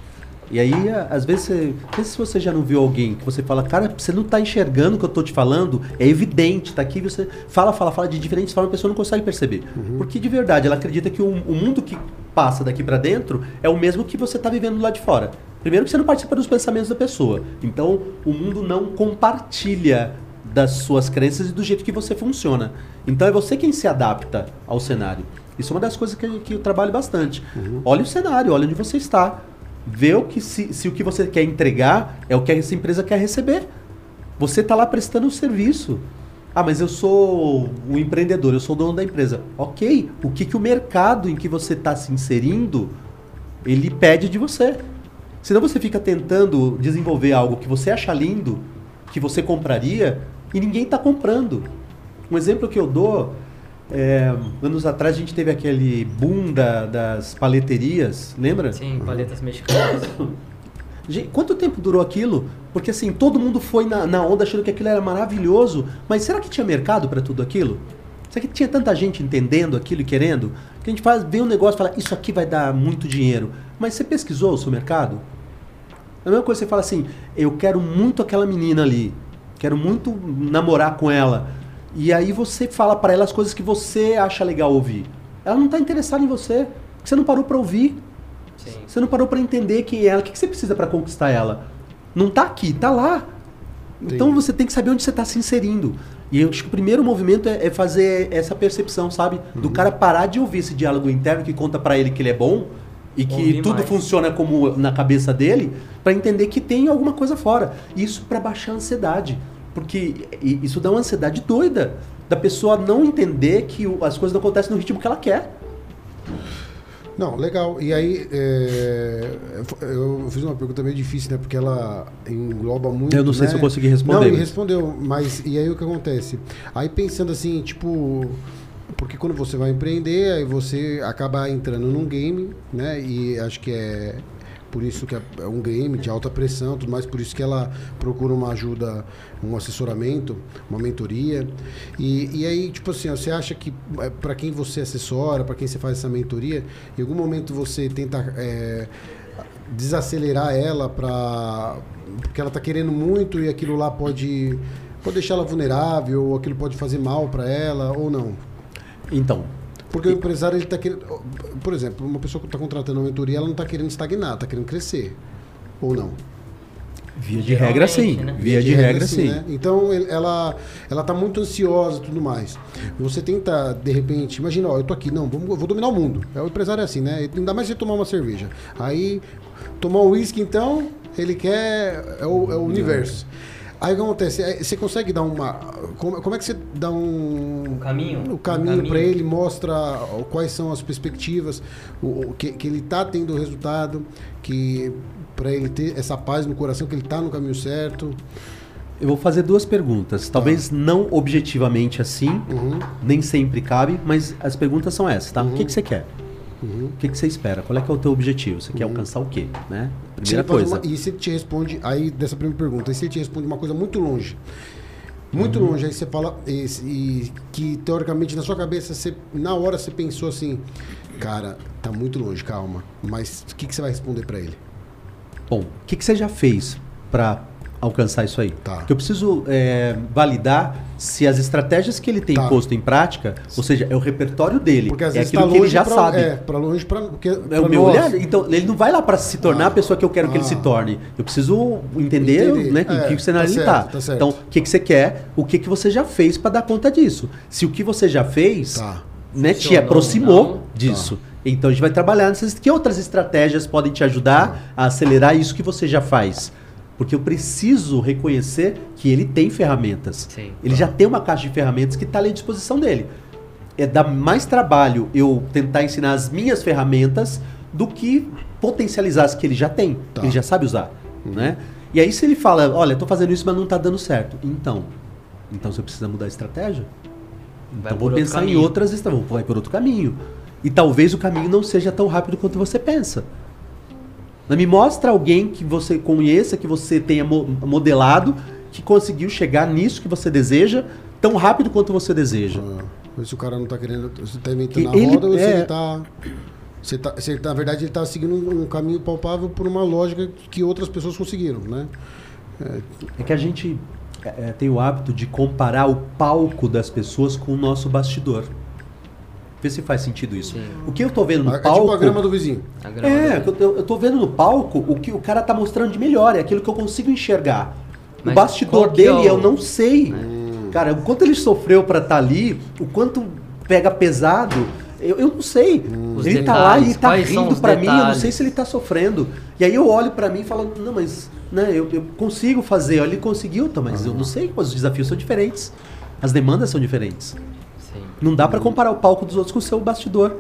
Speaker 3: E aí, a- às vezes, você, se você já não viu alguém que você fala, cara, você não está enxergando o que eu estou te falando, é evidente, tá aqui, você fala, fala, fala de diferentes formas, a pessoa não consegue perceber. Porque de verdade, ela acredita que o, o mundo que passa daqui para dentro é o mesmo que você está vivendo lá de fora. Primeiro que você não participa dos pensamentos da pessoa. Então, o mundo não compartilha das suas crenças e do jeito que você funciona. Então, é você quem se adapta ao cenário. Isso é uma das coisas que, que eu trabalho bastante. Olha o cenário, olha onde você está. Vê o que se, se o que você quer entregar é o que essa empresa quer receber. Você está lá prestando um serviço. Ah, mas eu sou o empreendedor, eu sou o dono da empresa. Ok, o que, que o mercado em que você está se inserindo, ele pede de você. Senão você fica tentando desenvolver algo que você acha lindo, que você compraria, e ninguém está comprando. Um exemplo que eu dou, é, anos atrás a gente teve aquele boom da- das paleterias, lembra?
Speaker 1: Sim, paletas mexicanas.
Speaker 3: Gente, quanto tempo durou aquilo? Porque assim, todo mundo foi na, na onda achando que aquilo era maravilhoso, mas será que tinha mercado para tudo aquilo? Será que tinha tanta gente entendendo aquilo e querendo? Que a gente faz, vê um negócio e fala, isso aqui vai dar muito dinheiro. Mas você pesquisou o seu mercado? É a mesma coisa que você fala assim, eu quero muito aquela menina ali, quero muito namorar com ela. E aí você fala para ela as coisas que você acha legal ouvir. Ela não está interessada em você, você não parou para ouvir.
Speaker 1: Sim.
Speaker 3: Você não parou para entender quem é ela, o que que você precisa para conquistar ela. Não tá aqui, tá lá. Então
Speaker 2: Entendi.
Speaker 3: você tem que saber onde você está se inserindo. E eu acho que o primeiro movimento é, é fazer essa percepção, sabe? Do cara parar de ouvir esse diálogo interno que conta para ele que ele é bom e que tudo
Speaker 1: mais.
Speaker 3: funciona como na cabeça dele, para entender que tem alguma coisa fora. Isso para baixar a ansiedade. Porque isso dá uma ansiedade doida da pessoa não entender que as coisas não acontecem no ritmo que ela quer.
Speaker 2: Não, legal. E aí, é, eu fiz uma pergunta meio difícil, né? Porque ela engloba muito.
Speaker 3: Eu não sei
Speaker 2: né?
Speaker 3: se eu consegui responder,
Speaker 2: Não, ele
Speaker 3: mas-
Speaker 2: respondeu, mas e aí o que acontece? Aí pensando assim, tipo. Porque quando você vai empreender, aí você acaba entrando num game, né? E acho que é por isso que é é um game de alta pressão, tudo mais, por isso que ela procura uma ajuda, um assessoramento, uma mentoria. E, e aí, tipo assim, você acha que para quem você assessora, para quem você faz essa mentoria, em algum momento você tenta é, desacelerar ela para porque ela tá querendo muito e aquilo lá pode pode deixar ela vulnerável, ou aquilo pode fazer mal para ela ou não.
Speaker 3: Então,
Speaker 2: Porque o empresário ele tá querendo, por exemplo, uma pessoa que está contratando uma mentoria, ela não está querendo estagnar, está querendo crescer. Ou não?
Speaker 3: via de regra sim.
Speaker 1: Né?
Speaker 3: Via de regra sim.
Speaker 2: né? Então ela ela tá muito ansiosa e tudo mais. Você tenta de repente, imagina, ó, eu tô aqui, não, vamos, eu vou dominar o mundo. É o empresário é assim, né? Ainda mais você tomar uma cerveja. Aí tomar um uísque então, ele quer é o, é o universo. Aí o que acontece? É, Você consegue dar uma. Como, é que você dá um.
Speaker 1: O caminho?
Speaker 2: O
Speaker 1: Um
Speaker 2: caminho
Speaker 1: caminho.
Speaker 2: para ele, mostra quais são as perspectivas, o, o que, que ele tá tendo resultado, que para ele ter essa paz no coração, que ele tá no caminho certo.
Speaker 3: Eu vou fazer duas perguntas. Talvez não objetivamente assim,
Speaker 2: Uhum,
Speaker 3: nem sempre cabe, mas as perguntas são essas, tá? O que,
Speaker 2: Uhum.
Speaker 3: que você quer?
Speaker 2: Uhum.
Speaker 3: O que, que você espera? Qual é que é o teu objetivo? Você quer alcançar o quê? Né? Primeira
Speaker 2: faz
Speaker 3: coisa.
Speaker 2: uma- e se te responde, aí dessa primeira pergunta, e se te responde uma coisa muito longe, muito
Speaker 3: Uhum.
Speaker 2: longe, aí você fala, e, e que teoricamente na sua cabeça, você, na hora você pensou assim, cara, tá muito longe, calma, mas o que, que você vai responder para ele?
Speaker 3: Bom, o que, que você já fez para alcançar isso aí?
Speaker 2: Tá.
Speaker 3: Porque eu preciso é, validar se as estratégias que ele tem
Speaker 2: Tá.
Speaker 3: posto em prática, ou seja, é o repertório dele,
Speaker 2: Porque
Speaker 3: é aquilo
Speaker 2: tá
Speaker 3: que ele já
Speaker 2: pra,
Speaker 3: sabe.
Speaker 2: É, pra longe. Porque,
Speaker 3: É o meu
Speaker 2: nós-
Speaker 3: olhar. Então, ele não vai lá para se tornar
Speaker 2: Ah.
Speaker 3: a pessoa que eu quero que ele
Speaker 2: Ah.
Speaker 3: se torne. Eu preciso entender,
Speaker 2: Entender.
Speaker 3: né,
Speaker 2: É,
Speaker 3: em que cenário
Speaker 2: tá
Speaker 3: ele
Speaker 2: certo,
Speaker 3: tá.
Speaker 2: tá certo.
Speaker 3: Então, o que, que você quer, o que, que você já fez para dar conta disso. Se o que você já fez
Speaker 2: Tá.
Speaker 3: né, te aproximou
Speaker 1: não?
Speaker 3: disso. Então a gente vai trabalhar nessas. Que outras estratégias podem te ajudar a acelerar isso que você já faz? Porque eu preciso reconhecer que ele tem ferramentas.
Speaker 1: Sim.
Speaker 3: Ele já tem uma caixa de ferramentas que está ali à disposição dele. É dar mais trabalho eu tentar ensinar as minhas ferramentas do que potencializar as que ele já tem,
Speaker 2: Tá.
Speaker 3: que ele já sabe usar, né? E aí se ele fala, olha, estou fazendo isso, mas não está dando certo. Então, então você precisa mudar a estratégia.
Speaker 1: Vai
Speaker 3: então vou pensar em outras estratégias, vai por outro caminho. E talvez o caminho não seja tão rápido quanto você pensa. Me mostra alguém que você conheça, que você tenha mo- modelado, que conseguiu chegar nisso que você deseja tão rápido quanto você deseja.
Speaker 2: Ah, se o cara não tá querendo. Se tá inventando
Speaker 3: Que
Speaker 2: a
Speaker 3: ele-
Speaker 2: roda ou se
Speaker 3: é.
Speaker 2: ele tá. Se, tá, se ele, na verdade, ele tá seguindo um, caminho palpável por uma lógica que outras pessoas conseguiram, né?
Speaker 3: É que a gente é, é, tem o hábito de comparar o palco das pessoas com o nosso bastidor. Vê se faz sentido isso.
Speaker 1: Sim.
Speaker 3: O que eu tô vendo no
Speaker 2: É
Speaker 3: palco.
Speaker 2: tipo a grama do vizinho.
Speaker 1: Grama
Speaker 3: É,
Speaker 1: do-
Speaker 3: eu, eu tô vendo no palco o que o cara tá mostrando de melhor, é aquilo que eu consigo enxergar.
Speaker 1: Mas
Speaker 3: o bastidor
Speaker 1: é
Speaker 3: dele
Speaker 1: o-
Speaker 3: eu não sei. Cara, o quanto ele sofreu pra estar ali, o quanto pega pesado, eu, eu não sei.
Speaker 1: Os
Speaker 3: ele tá lá e
Speaker 1: detalhes,
Speaker 3: tá rindo pra mim, eu não sei
Speaker 1: detalhes?
Speaker 3: se ele tá sofrendo. E aí eu olho pra mim e falo, não, mas né, eu, eu consigo fazer, ele conseguiu, tá, mas eu não sei, os desafios são diferentes. As demandas são diferentes. Não dá pra comparar o palco dos outros com o seu bastidor.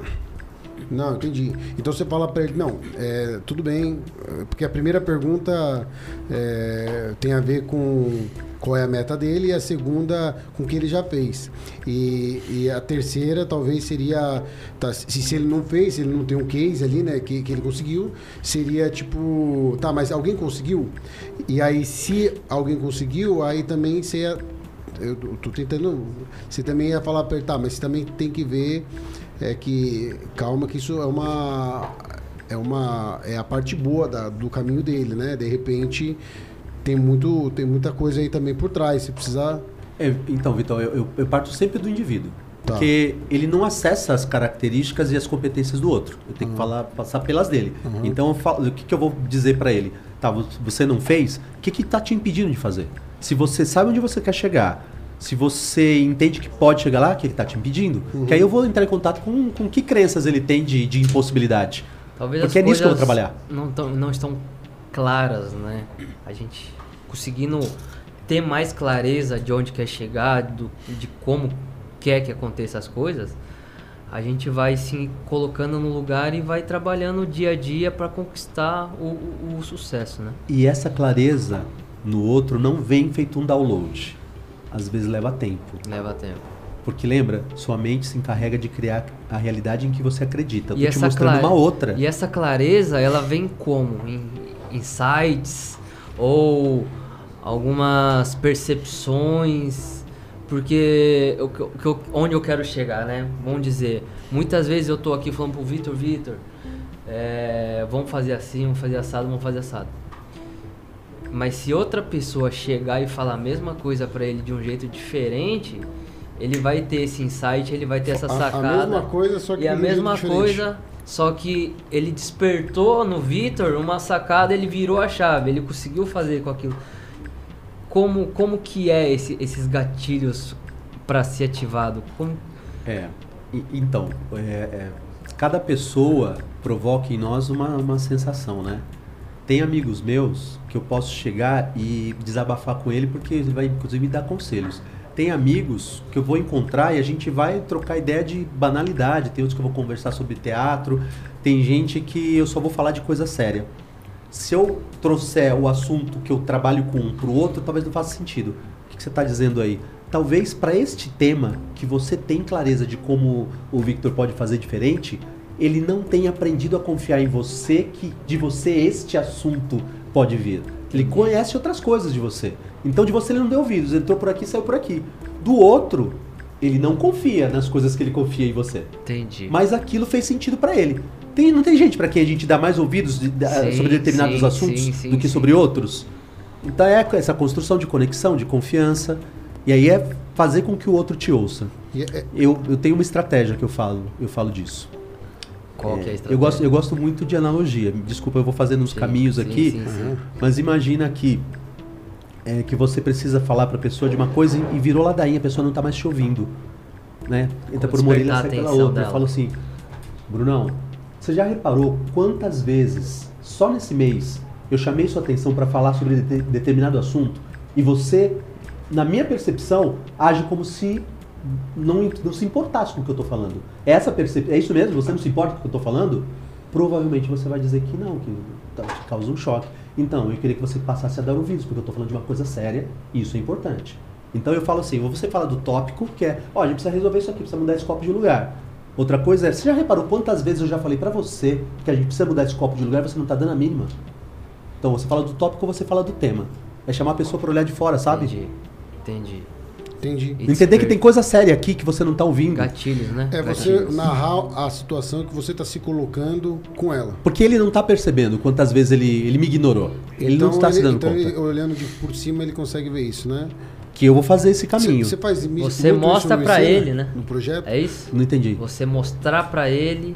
Speaker 2: Não, entendi. Então você fala pra ele, não, é, tudo bem, é, porque a primeira pergunta é, tem a ver com qual é a meta dele e a segunda com o que ele já fez. E, e a terceira talvez seria, tá, se, se ele não fez, se ele não tem um case ali, né, que, que ele conseguiu, seria tipo, tá, mas alguém conseguiu? E aí se alguém conseguiu, aí também você ia, eu tô tentando, você também ia falar ele, tá, mas você também tem que ver é que calma que isso é uma é uma é a parte boa da- do caminho dele, né? De repente tem muito tem muita coisa aí também por trás. Você precisa
Speaker 3: É, então, Vitor, eu, eu- eu parto sempre do indivíduo.
Speaker 2: Tá.
Speaker 3: Porque ele não acessa as características e as competências do outro. Eu tenho que falar, passar pelas dele.
Speaker 2: Uhum.
Speaker 3: Então, eu falo- o que, que eu vou dizer pra ele? Tá, vo- você não fez? O que que tá te impedindo de fazer? Se você sabe onde você quer chegar, se você entende que pode chegar lá, que que tá te impedindo?
Speaker 2: Uhum.
Speaker 3: Que aí eu vou entrar em contato com, com que crenças ele tem de, de impossibilidade.
Speaker 1: Talvez
Speaker 3: Porque
Speaker 1: as
Speaker 3: é nisso que eu vou trabalhar.
Speaker 1: Não, tão, não estão claras, né? A gente conseguindo ter mais clareza de onde quer chegar, do, de como quer que aconteça as coisas, a gente vai se colocando no lugar e vai trabalhando dia a dia para conquistar o, o- o sucesso, né?
Speaker 3: E essa clareza no outro não vem feito um download. Às vezes leva tempo.
Speaker 1: Leva tempo.
Speaker 3: Porque lembra, sua mente se encarrega de criar a realidade em que você acredita. Eu tô
Speaker 1: E
Speaker 3: te
Speaker 1: essa,
Speaker 3: mostrando
Speaker 1: clara-
Speaker 3: uma outra.
Speaker 1: e essa clareza, ela vem como? Em insights ou algumas percepções? Porque eu- eu- onde eu quero chegar, né? Vamos dizer, muitas vezes eu tô aqui falando pro Vitor, Vitor, é, vamos fazer assim, vamos fazer assado, vamos fazer assado. Mas se outra pessoa chegar e falar a mesma coisa pra ele de um jeito diferente, ele vai ter esse insight, ele vai ter essa
Speaker 2: a, a
Speaker 1: sacada.
Speaker 2: mesma coisa, só que
Speaker 1: E a mesma
Speaker 2: diferente.
Speaker 1: coisa, só que ele despertou no Vitor uma sacada, ele virou a chave, ele conseguiu fazer com aquilo. Como, como que é esse- esses gatilhos para ser ativado? Como,
Speaker 3: É. E- então, é, é, cada pessoa provoca em nós uma, uma sensação, né? Tem amigos meus que eu posso chegar e desabafar com ele porque ele vai inclusive me dar conselhos. Tem amigos que eu vou encontrar e a gente vai trocar ideia de banalidade. Tem outros que eu vou conversar sobre teatro. Tem gente que eu só vou falar de coisa séria. Se eu trouxer o assunto que eu trabalho com um para o outro, talvez não faça sentido. O que, que você está dizendo aí? Talvez para este tema, que você tem clareza de como o Victor pode fazer diferente, ele não tenha aprendido a confiar em você, que de você este assunto pode vir. Ele conhece outras coisas de você. Então de você ele não deu ouvidos, entrou por aqui, saiu por aqui. Do outro, ele não confia nas coisas que ele confia em você.
Speaker 1: Entendi.
Speaker 3: Mas aquilo fez sentido para ele. Tem, não tem gente para quem a gente dá mais ouvidos de, de,
Speaker 1: Sim,
Speaker 3: sobre determinados
Speaker 1: sim,
Speaker 3: assuntos
Speaker 1: sim, sim,
Speaker 3: do que
Speaker 1: sim.
Speaker 3: sobre outros? Então é essa construção de conexão, de confiança. E aí é fazer com que o outro te ouça.
Speaker 2: E é-
Speaker 3: Eu, eu tenho uma estratégia que eu falo, eu falo disso.
Speaker 1: Qual que é a
Speaker 3: É,
Speaker 1: estratégia?
Speaker 3: eu, gosto, eu gosto muito de analogia. Desculpa, eu vou fazendo uns
Speaker 1: Sim,
Speaker 3: caminhos
Speaker 1: sim,
Speaker 3: aqui.
Speaker 1: sim.
Speaker 2: Aham.
Speaker 3: Mas imagina que é, que você precisa falar para a pessoa de uma coisa e, e virou ladainha, a pessoa não está mais te ouvindo. Né? Entra por uma orelha,
Speaker 1: despertar
Speaker 3: sai pela outra. Eu
Speaker 1: dela.
Speaker 3: falo assim, Brunão, você já reparou quantas vezes, só nesse mês, eu chamei sua atenção para falar sobre de- determinado assunto e você, na minha percepção, age como se não, não se importasse com o que eu estou falando. Essa percep... É isso mesmo? Você não se importa com o que eu estou falando? Provavelmente você vai dizer que não, que tá- te causa um choque. Então, eu queria que você passasse a dar ouvidos, porque eu estou falando de uma coisa séria e isso é importante. Então eu falo assim, você fala do tópico, que é, ó, a gente precisa resolver isso aqui, precisa mudar esse copo de lugar. Outra coisa é, você já reparou quantas vezes eu já falei pra você que a gente precisa mudar esse copo de lugar e você não tá dando a mínima? Então você fala do tópico ou você fala do tema. É chamar a pessoa para olhar de fora, sabe?
Speaker 1: Entendi. Entendi.
Speaker 2: Entendi.
Speaker 1: E
Speaker 3: Entender que tem coisa séria aqui que você não tá ouvindo.
Speaker 1: Gatilhos, né?
Speaker 2: É você
Speaker 1: Gatilhos.
Speaker 2: narrar a situação que você está se colocando com ela.
Speaker 3: Porque ele não tá percebendo quantas vezes ele, ele me ignorou. Ele não está se dando
Speaker 2: então
Speaker 3: conta.
Speaker 2: ele, olhando de por cima, ele consegue ver isso, né?
Speaker 3: Que eu vou fazer esse caminho.
Speaker 2: Você faz mi-
Speaker 1: Você mostra
Speaker 2: Encena,
Speaker 1: ele, né?
Speaker 2: No projeto?
Speaker 1: É isso?
Speaker 3: Não entendi.
Speaker 1: Você mostrar pra ele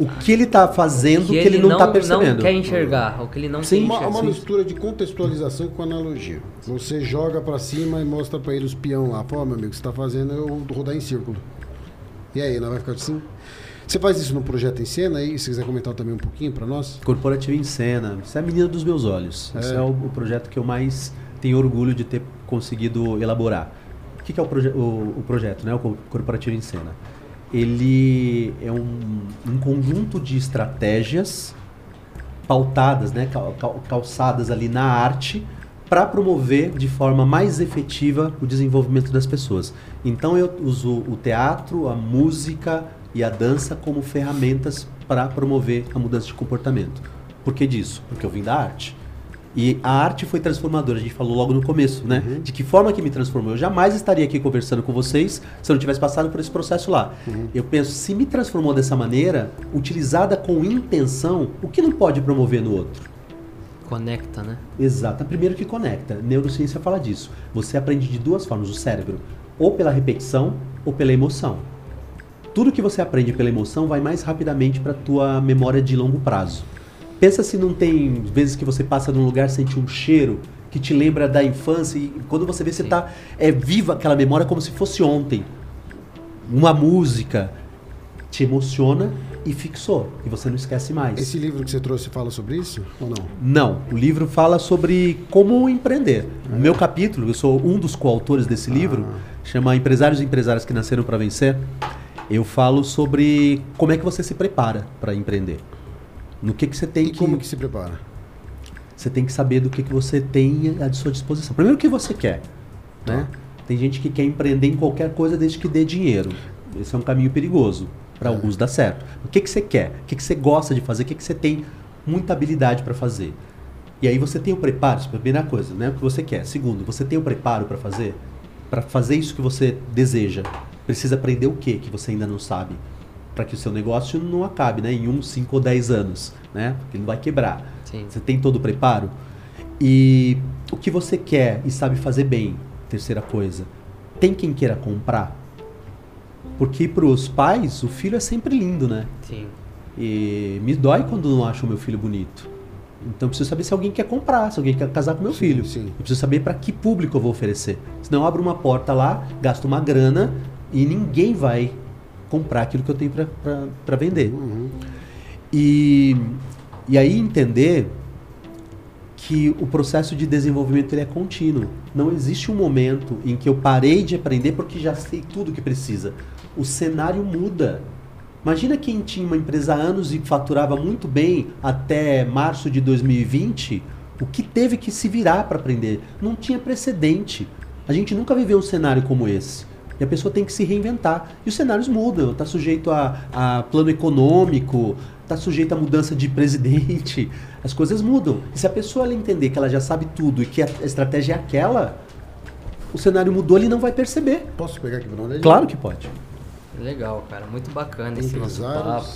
Speaker 3: O que ele tá fazendo
Speaker 1: que
Speaker 3: que ele, não, tá percebendo.
Speaker 1: não quer enxergar, o que ele não
Speaker 3: Sim,
Speaker 1: quer
Speaker 2: Uma,
Speaker 1: enxergar.
Speaker 2: uma
Speaker 3: sim.
Speaker 2: mistura de contextualização com analogia. Você joga pra cima e mostra pra ele os peão lá. Pô, meu amigo, você tá fazendo eu rodar em círculo. E aí, não vai ficar assim? Você faz isso no projeto em cena aí? Se quiser comentar também um pouquinho pra nós?
Speaker 3: Corporativo em cena. Isso é a menina dos meus olhos. Esse
Speaker 2: É.
Speaker 3: é o, o projeto que eu mais tenho orgulho de ter conseguido elaborar. O que, que é o, proje o, o projeto, né? O co- Corporativo em Cena? Ele é um, um conjunto de estratégias pautadas, né? cal- cal- calçadas ali na arte para promover de forma mais efetiva o desenvolvimento das pessoas. Então eu uso o teatro, a música e a dança como ferramentas para promover a mudança de comportamento. Por que disso? Porque eu vim da arte. E a arte foi transformadora, a gente falou logo no começo, né?
Speaker 2: Uhum.
Speaker 3: De que forma que me transformou. Eu jamais estaria aqui conversando com vocês se eu não tivesse passado por esse processo lá.
Speaker 2: Uhum.
Speaker 3: Eu penso, se me transformou dessa maneira, utilizada com intenção, o que não pode promover no outro?
Speaker 1: Conecta, né?
Speaker 3: Exato. Primeiro que conecta. Neurociência fala disso. Você aprende de duas formas o cérebro, ou pela repetição ou pela emoção. Tudo que você aprende pela emoção vai mais rapidamente para tua memória de longo prazo. Pensa se não tem vezes que você passa num lugar sente um cheiro que te lembra da infância e quando você vê você
Speaker 1: Sim.
Speaker 3: tá é viva aquela memória como se fosse ontem. Uma música te emociona e fixou e você não esquece mais.
Speaker 2: Esse livro que você trouxe fala sobre isso ou não?
Speaker 3: Não, o livro fala sobre como empreender. O meu capítulo, eu sou um dos coautores desse livro, chama Empresários e Empresárias que Nasceram para Vencer. Eu falo sobre como é que você se prepara para empreender. No que, que você tem
Speaker 2: E
Speaker 3: que,
Speaker 2: como que se prepara?
Speaker 3: você tem que saber do que, que você tem à sua disposição. Primeiro o que você quer, né? Tem gente que quer empreender em qualquer coisa desde que dê dinheiro. Esse é um caminho perigoso. Para
Speaker 2: É.
Speaker 3: alguns dá certo. O que, que você quer? O que, que você gosta de fazer? O que, que você tem muita habilidade para fazer? E aí você tem o preparo, isso é a primeira coisa, né? O que você quer. Segundo, você tem o preparo para fazer? Para fazer isso que você deseja. Precisa aprender o que que você ainda não sabe? Para que o seu negócio não acabe, né? Em um, cinco ou dez anos, né? Porque ele não vai quebrar.
Speaker 1: Sim.
Speaker 3: Você tem todo o preparo? E o que você quer e sabe fazer bem, terceira coisa. Tem quem queira comprar? Porque para os pais, o filho é sempre lindo, né?
Speaker 1: Sim.
Speaker 3: E me dói quando não acho o meu filho bonito. Então eu preciso saber se alguém quer comprar, se alguém quer casar com meu
Speaker 2: Sim,
Speaker 3: filho.
Speaker 2: sim.
Speaker 3: Eu preciso saber para que público eu vou oferecer. Senão eu abro uma porta lá, gasto uma grana e ninguém vai comprar aquilo que eu tenho para vender.
Speaker 2: Uhum.
Speaker 3: E, e aí entender que o processo de desenvolvimento ele é contínuo. Não existe um momento em que eu parei de aprender porque já sei tudo que precisa. O cenário muda. Imagina quem tinha uma empresa há anos e faturava muito bem até março de 2020, o que teve que se virar para aprender. Não tinha precedente. A gente nunca viveu um cenário como esse. E a pessoa tem que se reinventar. E os cenários mudam. Está sujeito a, a plano econômico, está sujeito a mudança de presidente. As coisas mudam. E se a pessoa ela entender que ela já sabe tudo e que a estratégia é aquela, o cenário mudou, ele não vai perceber.
Speaker 2: Posso pegar aqui para?
Speaker 3: Claro que pode.
Speaker 1: Legal, cara. Muito bacana esse nosso papo.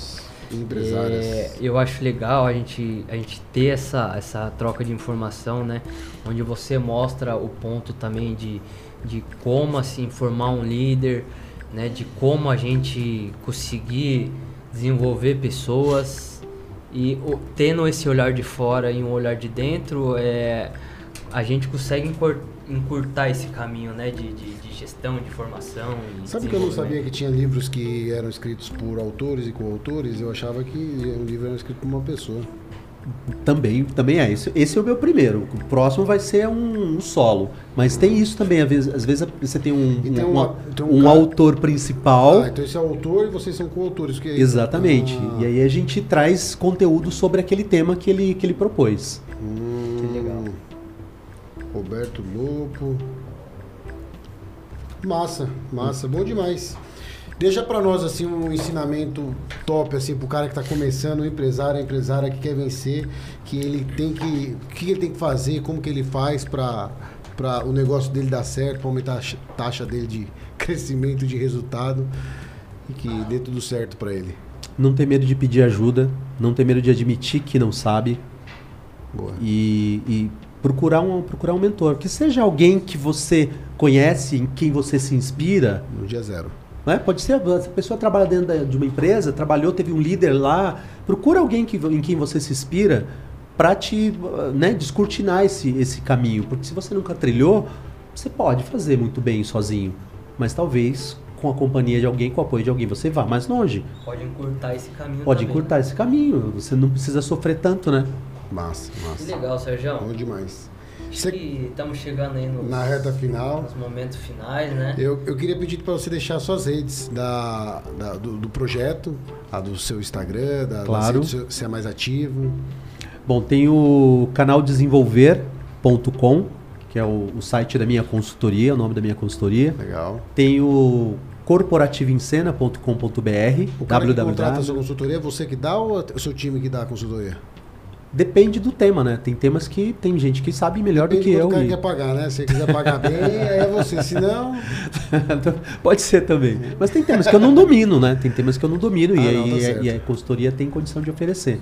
Speaker 2: Empresários.
Speaker 1: É, eu acho legal a gente, a gente ter essa, essa troca de informação, né? Onde você mostra o ponto também de, de como assim formar um líder, né? De como a gente conseguir desenvolver pessoas e o, tendo esse olhar de fora e um olhar de dentro, é, a gente consegue encurtar esse caminho, né? De, de, de gestão, de formação.
Speaker 2: Sabe que eu não sabia que tinha livros que eram escritos por autores e coautores? Eu achava que um livro era escrito por uma pessoa.
Speaker 3: Também, também é. Esse, esse é o meu primeiro. O próximo vai ser um, um solo. Mas tem isso também. Às vezes, às vezes você tem um, tem um, uma, tem um, um autor principal.
Speaker 2: Ah, então esse é o autor e vocês são coautores. Que...
Speaker 3: Exatamente. Ah. E aí a gente traz conteúdo sobre aquele tema que ele, que ele propôs.
Speaker 2: Hum, que legal. Roberto Lopo. Massa, massa. Bom demais. Deixa para nós assim um ensinamento top assim pro cara que está começando, o empresário, a empresária que quer vencer, que ele tem que, o que ele tem que fazer, como que ele faz para para o negócio dele dar certo, para aumentar a taxa dele de crescimento de resultado e que dê tudo certo para ele.
Speaker 3: Não ter medo de pedir ajuda, não ter medo de admitir que não sabe. Boa. E, e procurar um procurar um mentor, que seja alguém que você conhece, em quem você se inspira.
Speaker 2: No dia zero
Speaker 3: né? Pode ser, a pessoa trabalha dentro de uma empresa, trabalhou, teve um líder lá. Procura alguém que, em quem você se inspira para te né, descortinar esse, esse caminho. Porque se você nunca trilhou, você pode fazer muito bem sozinho. Mas talvez com a companhia de alguém, com o apoio de alguém, você vá mais longe.
Speaker 1: Pode encurtar esse caminho.
Speaker 3: Pode
Speaker 1: também,
Speaker 3: encurtar
Speaker 1: né?
Speaker 3: esse caminho. Você não precisa sofrer tanto, né?
Speaker 2: Massa, massa.
Speaker 1: Que legal, Sérgio.
Speaker 2: Bom demais.
Speaker 1: Acho que estamos chegando aí nos,
Speaker 2: na reta final.
Speaker 1: Nos momentos finais, né?
Speaker 2: Eu, eu queria pedir para você deixar suas redes da, da do, do, projeto, a do seu Instagram, da,
Speaker 3: claro.
Speaker 2: da se é mais ativo.
Speaker 3: Bom, tem o canal desenvolver.com, que é o, o, site da minha consultoria, o nome da minha consultoria.
Speaker 2: Legal.
Speaker 3: Tem o corporativoencena.com.br.
Speaker 2: O cara www. que contrata a sua consultoria é você que dá ou é o seu time que dá a consultoria?
Speaker 3: Depende do tema, né? Tem temas que tem gente que sabe melhor Depende do que eu.
Speaker 2: O cara e... quer pagar, né? Se quiser pagar bem, aí é você. Se não.
Speaker 3: Pode ser também. Mas tem temas que eu não domino, né? Tem temas que eu não domino ah, e, não, tá e, a consultoria tem condição de oferecer.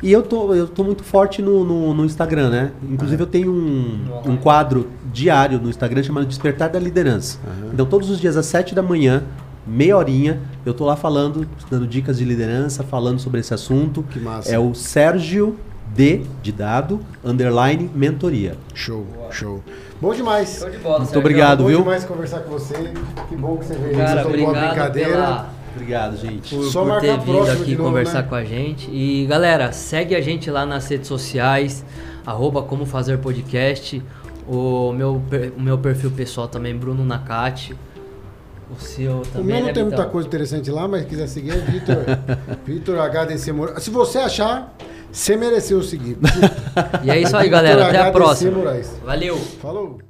Speaker 3: E eu tô, eu tô muito forte no, no, no Instagram, né? Inclusive, ah. eu tenho um, um quadro diário no Instagram chamado Despertar da Liderança. Então, todos os dias às 7 da manhã, meia horinha, eu tô lá falando, dando dicas de liderança, falando sobre esse assunto.
Speaker 2: Que massa.
Speaker 3: É o Sérgio D de dado, underline, mentoria.
Speaker 2: Show, Boa. show. Bom demais.
Speaker 1: Show de bola,
Speaker 3: Muito Sérgio. obrigado,
Speaker 2: bom
Speaker 3: viu?
Speaker 2: Bom demais conversar com você. Que bom que você veio.
Speaker 1: Cara, você obrigado brincadeira. Pela...
Speaker 3: Obrigado, gente.
Speaker 1: Por, Só por ter vindo aqui novo, conversar né? com a gente. E galera, segue a gente lá nas redes sociais, arroba como fazer podcast. O meu, o meu perfil pessoal também, Bruno Nakati. O seu também. O
Speaker 2: meu não
Speaker 1: né,
Speaker 2: tem muita coisa interessante lá, mas quiser seguir é Vitor. Vitor HDC Moura. Se você achar, você mereceu seguir.
Speaker 1: e é isso aí, galera. Até a próxima. Valeu.
Speaker 2: Falou.